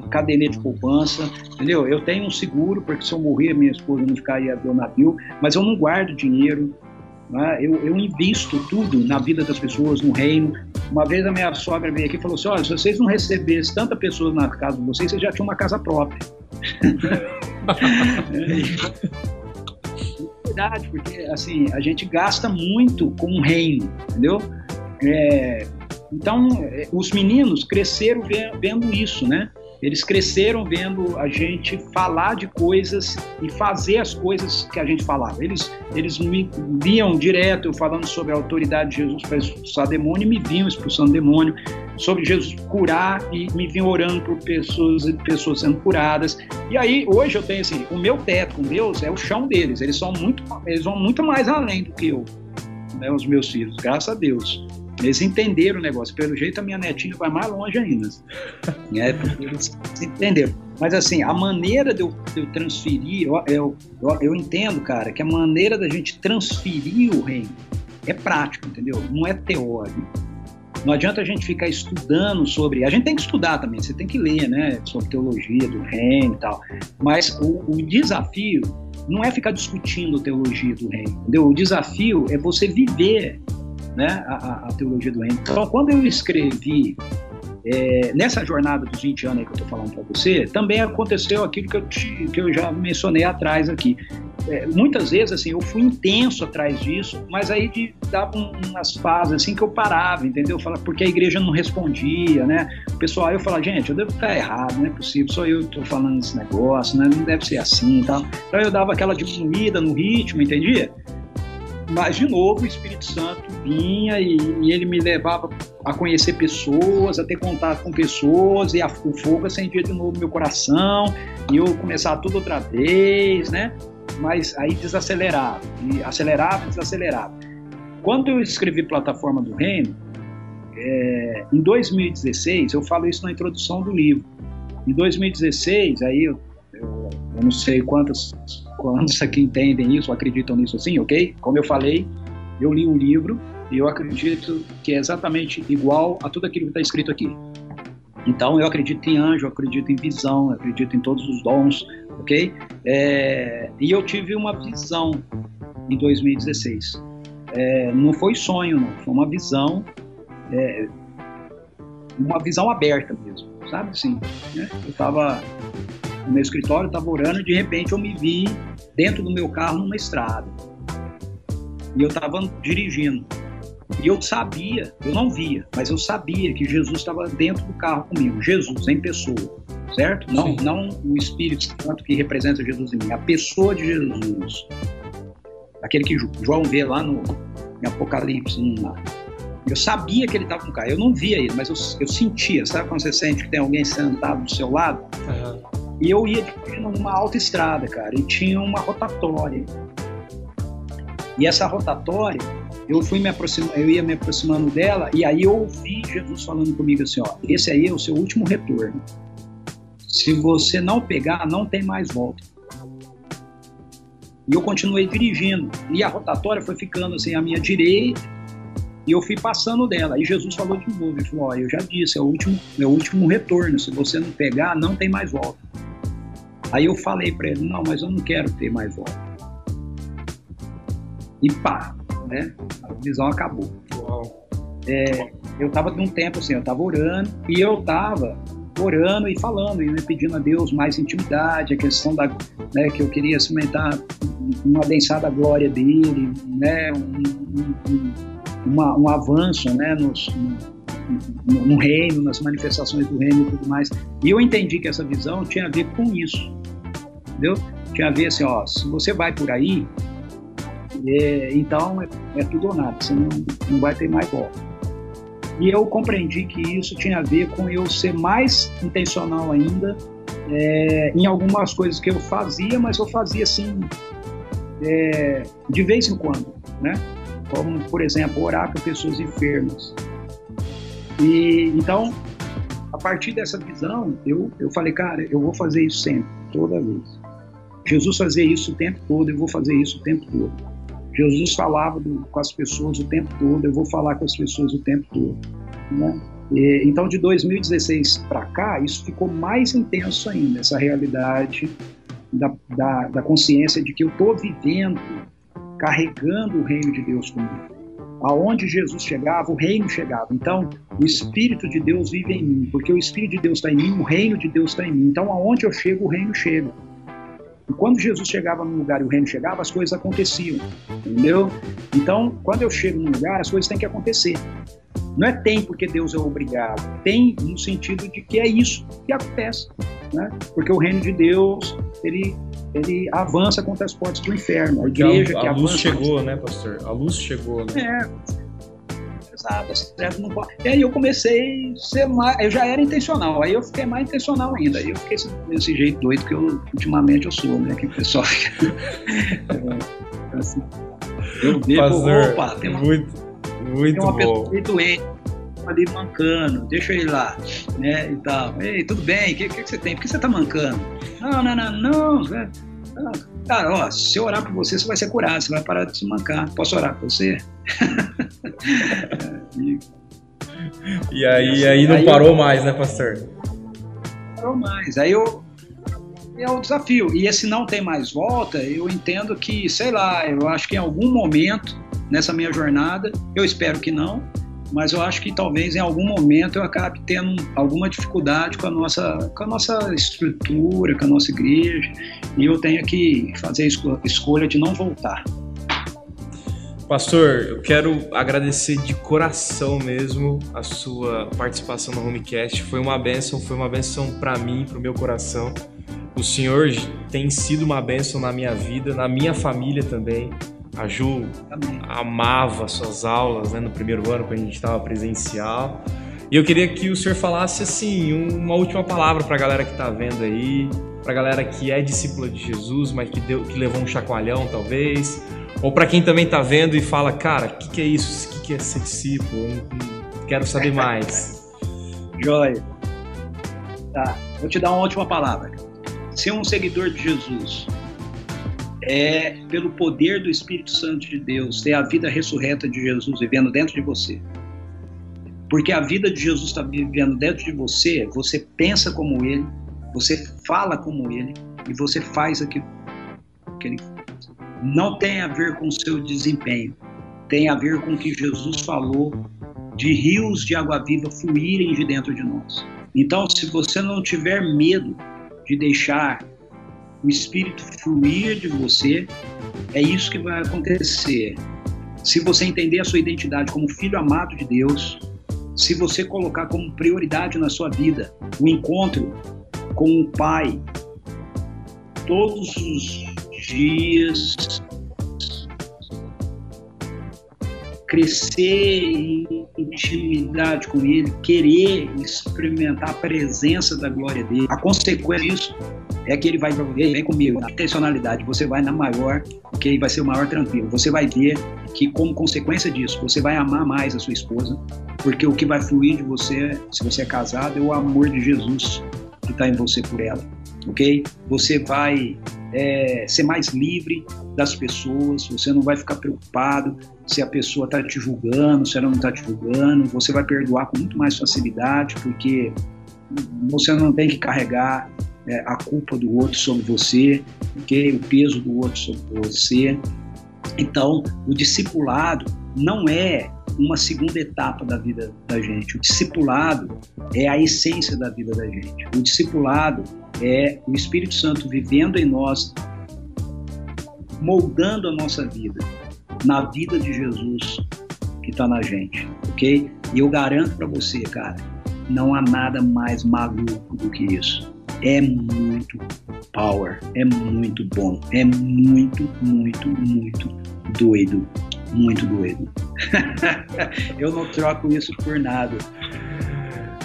caderneta de poupança, entendeu? Eu tenho um seguro, porque se eu morrer, minha esposa não ficaria do navio, mas eu não guardo dinheiro, né? eu, eu invisto tudo na vida das pessoas, no reino. Uma vez a minha sogra veio aqui e falou assim: olha, se vocês não recebessem tanta pessoas na casa de vocês, vocês já tinham uma casa própria. verdade, porque assim, a gente gasta muito com o reino, entendeu? É, então, é, os meninos cresceram vendo isso, né? Eles cresceram vendo a gente falar de coisas e fazer as coisas que a gente falava. Eles, eles me viam direto eu falando sobre a autoridade de Jesus para expulsar demônio e me viam expulsando demônio, sobre Jesus curar e me vinham orando por pessoas e pessoas sendo curadas. E aí, hoje eu tenho assim, o meu teto com Deus é o chão deles. Eles são muito, eles vão muito mais além do que eu, né, os meus filhos, graças a Deus. Eles entenderam o negócio. Pelo jeito, a minha netinha vai mais longe ainda. É, eles entenderam. Mas, assim, a maneira de eu, de eu transferir, eu, eu, eu, entendo, cara, que a maneira da gente transferir o reino é prático, entendeu? Não é teórico. Não adianta a gente ficar estudando sobre. A gente tem que estudar também, você tem que ler, né? Sobre teologia do reino e tal. Mas o, o desafio não é ficar discutindo teologia do reino, entendeu? O desafio é você viver né, a, a teologia do reino. Então, quando eu escrevi é, nessa jornada dos 20 anos que eu estou falando para você, também aconteceu aquilo que eu, te, que eu já mencionei atrás aqui. É, muitas vezes, assim, eu fui intenso atrás disso, mas aí de, dava umas fases, assim, que eu parava, entendeu? Fala, porque a igreja não respondia, né? O pessoal, aí eu falava, gente, eu devo estar errado, não é possível, só eu estou falando esse negócio, né? Não deve ser assim e tal. Então eu dava aquela diminuída no ritmo, entendia? Mas, de novo, o Espírito Santo vinha e, e, ele me levava a conhecer pessoas, a ter contato com pessoas, e a, o fogo acendia de novo no meu coração, e eu começava tudo outra vez, né? Mas aí desacelerava, e acelerava desacelerava. Quando eu escrevi Plataforma do Reino, é, em 2016, eu falo isso na introdução do livro. Em 2016, aí eu, eu, eu não sei quantas quantos aqui entendem isso, acreditam nisso assim, ok? Como eu falei, eu li o livro e eu acredito que é exatamente igual a tudo aquilo que está escrito aqui. Então, eu acredito em anjo, eu acredito em visão, eu acredito em todos os dons, ok? É, e eu tive uma visão em 2016. É, não foi sonho, não, foi uma visão, é, uma visão aberta mesmo, sabe assim? Né? Eu estava no meu escritório, estava orando e de repente eu me vi dentro do meu carro numa estrada. E eu estava dirigindo. E eu sabia, eu não via, mas eu sabia que Jesus estava dentro do carro comigo. Jesus em pessoa, certo? Não, não o Espírito Santo que representa Jesus em mim, a pessoa de Jesus. Aquele que João vê lá no em Apocalipse. Eu sabia que ele estava no carro. Eu não via ele, mas eu, eu sentia. Sabe quando você sente que tem alguém sentado do seu lado? Uhum. E eu ia numa autoestrada, cara, e tinha uma rotatória. E essa rotatória, eu fui me aproximando, eu ia me aproximando dela, e aí eu ouvi Jesus falando comigo assim, ó, esse aí é o seu último retorno. Se você não pegar, não tem mais volta. E eu continuei dirigindo, e a rotatória foi ficando assim à minha direita, e eu fui passando dela. E Jesus falou de novo, ele falou, ó, eu já disse, é o último, é o último retorno. Se você não pegar, não tem mais volta. Aí eu falei para ele, não, mas eu não quero ter mais voto. E pá, né? A visão acabou. É, eu estava num tempo assim, eu estava orando e eu estava orando e falando e né, pedindo a Deus mais intimidade, a questão da, né, que eu queria cimentar uma adensada glória dele, né, um, um, uma, um avanço, né, nos, no, no, reino, nas manifestações do reino e tudo mais. E eu entendi que essa visão tinha a ver com isso entendeu? Tinha a ver assim, ó, se você vai por aí, é, então é, é, tudo ou nada, você não, não vai ter mais volta. E eu compreendi que isso tinha a ver com eu ser mais intencional ainda é, em algumas coisas que eu fazia, mas eu fazia assim é, de vez em quando, né? Como, por exemplo, orar por pessoas enfermas. E então, a partir dessa visão, eu, eu falei, cara, eu vou fazer isso sempre, toda vez. Jesus fazia isso o tempo todo, eu vou fazer isso o tempo todo. Jesus falava do, com as pessoas o tempo todo, eu vou falar com as pessoas o tempo todo. Né? E, então, de 2016 para cá, isso ficou mais intenso ainda, essa realidade da, da, da consciência de que eu estou vivendo, carregando o reino de Deus comigo. Aonde Jesus chegava, o reino chegava. Então, o Espírito de Deus vive em mim, porque o Espírito de Deus está em mim, o reino de Deus está em mim. Então, aonde eu chego, o reino chega. E quando Jesus chegava num lugar e o reino chegava, as coisas aconteciam, entendeu? Então, quando eu chego num lugar, as coisas têm que acontecer. Não é tem porque Deus é obrigado, tem no sentido de que é isso que acontece, né? Porque o reino de Deus, ele ele avança contra as portas do inferno. A igreja a, que a luz chegou, né, pastor? A luz chegou, né? É certo? Não pode. E aí eu comecei a ser mais. Eu já era intencional, aí eu fiquei mais intencional ainda. Aí eu fiquei desse jeito doido que eu, ultimamente eu sou, né? Que o pessoal fica. É, assim, eu pastor, opa, tem uma... muito, Muito Tem uma bom. pessoa doente ali mancando, deixa ele lá, né, e tal. Ei, tudo bem, o que, que, que você tem? Por que você tá mancando? Não, não, não, não, né? não. Cara, ó, se eu orar por você, você vai ser curado, você vai parar de se mancar. Posso orar por você? e E aí, aí não Aí parou eu- mais, né, pastor? parou mais. Aí eu. É o desafio. E esse não tem mais volta, eu entendo que, sei lá, eu acho que em algum momento nessa minha jornada, eu espero que não, mas eu acho que talvez em algum momento eu acabe tendo alguma dificuldade com a nossa, com a nossa estrutura, com a nossa igreja, e eu tenho que fazer a esco- escolha de não voltar. Pastor, eu quero agradecer de coração mesmo a sua participação no Homecast. Foi uma benção, foi uma benção para mim, para o meu coração. O Senhor tem sido uma benção na minha vida, na minha família também. A Ju Amém. amava suas aulas né, no primeiro ano, quando a gente estava presencial. E eu queria que o senhor falasse assim, uma última palavra para a galera que está vendo aí, para a galera que é discípula de Jesus, mas que, deu, que levou um chacoalhão talvez, ou para quem também está vendo e fala, cara, o que, que é isso? O que, que é ser discípulo? Eu Quero saber mais. Joia. Tá, vou te dar uma última palavra. Ser um seguidor de Jesus é, pelo poder do Espírito Santo de Deus, ter a vida ressurreta de Jesus vivendo dentro de você. Porque a vida de Jesus está vivendo dentro de você, você pensa como ele, você fala como ele e você faz aquilo que ele faz. Não tem a ver com o seu desempenho, tem a ver com o que Jesus falou de rios de água viva fluírem de dentro de nós. Então, se você não tiver medo de deixar o Espírito fluir de você, é isso que vai acontecer. Se você entender a sua identidade como filho amado de Deus, se você colocar como prioridade na sua vida o encontro com o Pai todos os dias, crescer em intimidade com Ele, querer experimentar a presença da glória dele, a consequência disso é que ele vai Ei, vem comigo, na intencionalidade, você vai na maior, que aí vai ser o maior tranquilo. Você vai ver que, como consequência disso, você vai amar mais a sua esposa, porque o que vai fluir de você, se você é casado, é o amor de Jesus que está em você por ela, ok? Você vai é, ser mais livre das pessoas, você não vai ficar preocupado se a pessoa está te julgando, se ela não está te julgando, você vai perdoar com muito mais facilidade, porque você não tem que carregar é, a culpa do outro sobre você, okay? o peso do outro sobre você. Então, o discipulado não é uma segunda etapa da vida da gente. O discipulado é a essência da vida da gente. O discipulado é o Espírito Santo vivendo em nós, moldando a nossa vida, na vida de Jesus que está na gente, ok? E eu garanto para você, cara, não há nada mais maluco do que isso é muito power, é muito bom, é muito, muito, muito doido, muito doido. Eu não troco isso por nada.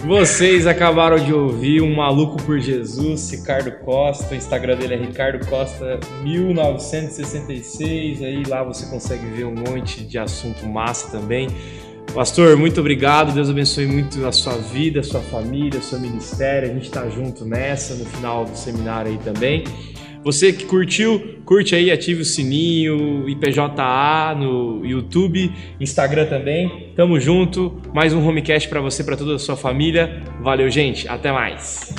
Vocês acabaram de ouvir um maluco por Jesus, Ricardo Costa. O Instagram dele é Ricardo Costa 1966. Aí lá você consegue ver um monte de assunto massa também. Pastor, muito obrigado. Deus abençoe muito a sua vida, a sua família, o seu ministério. A gente está junto nessa no final do seminário aí também. Você que curtiu, curte aí, ative o sininho, IPJA no YouTube, Instagram também. Tamo junto. Mais um homecast para você, para toda a sua família. Valeu, gente. Até mais.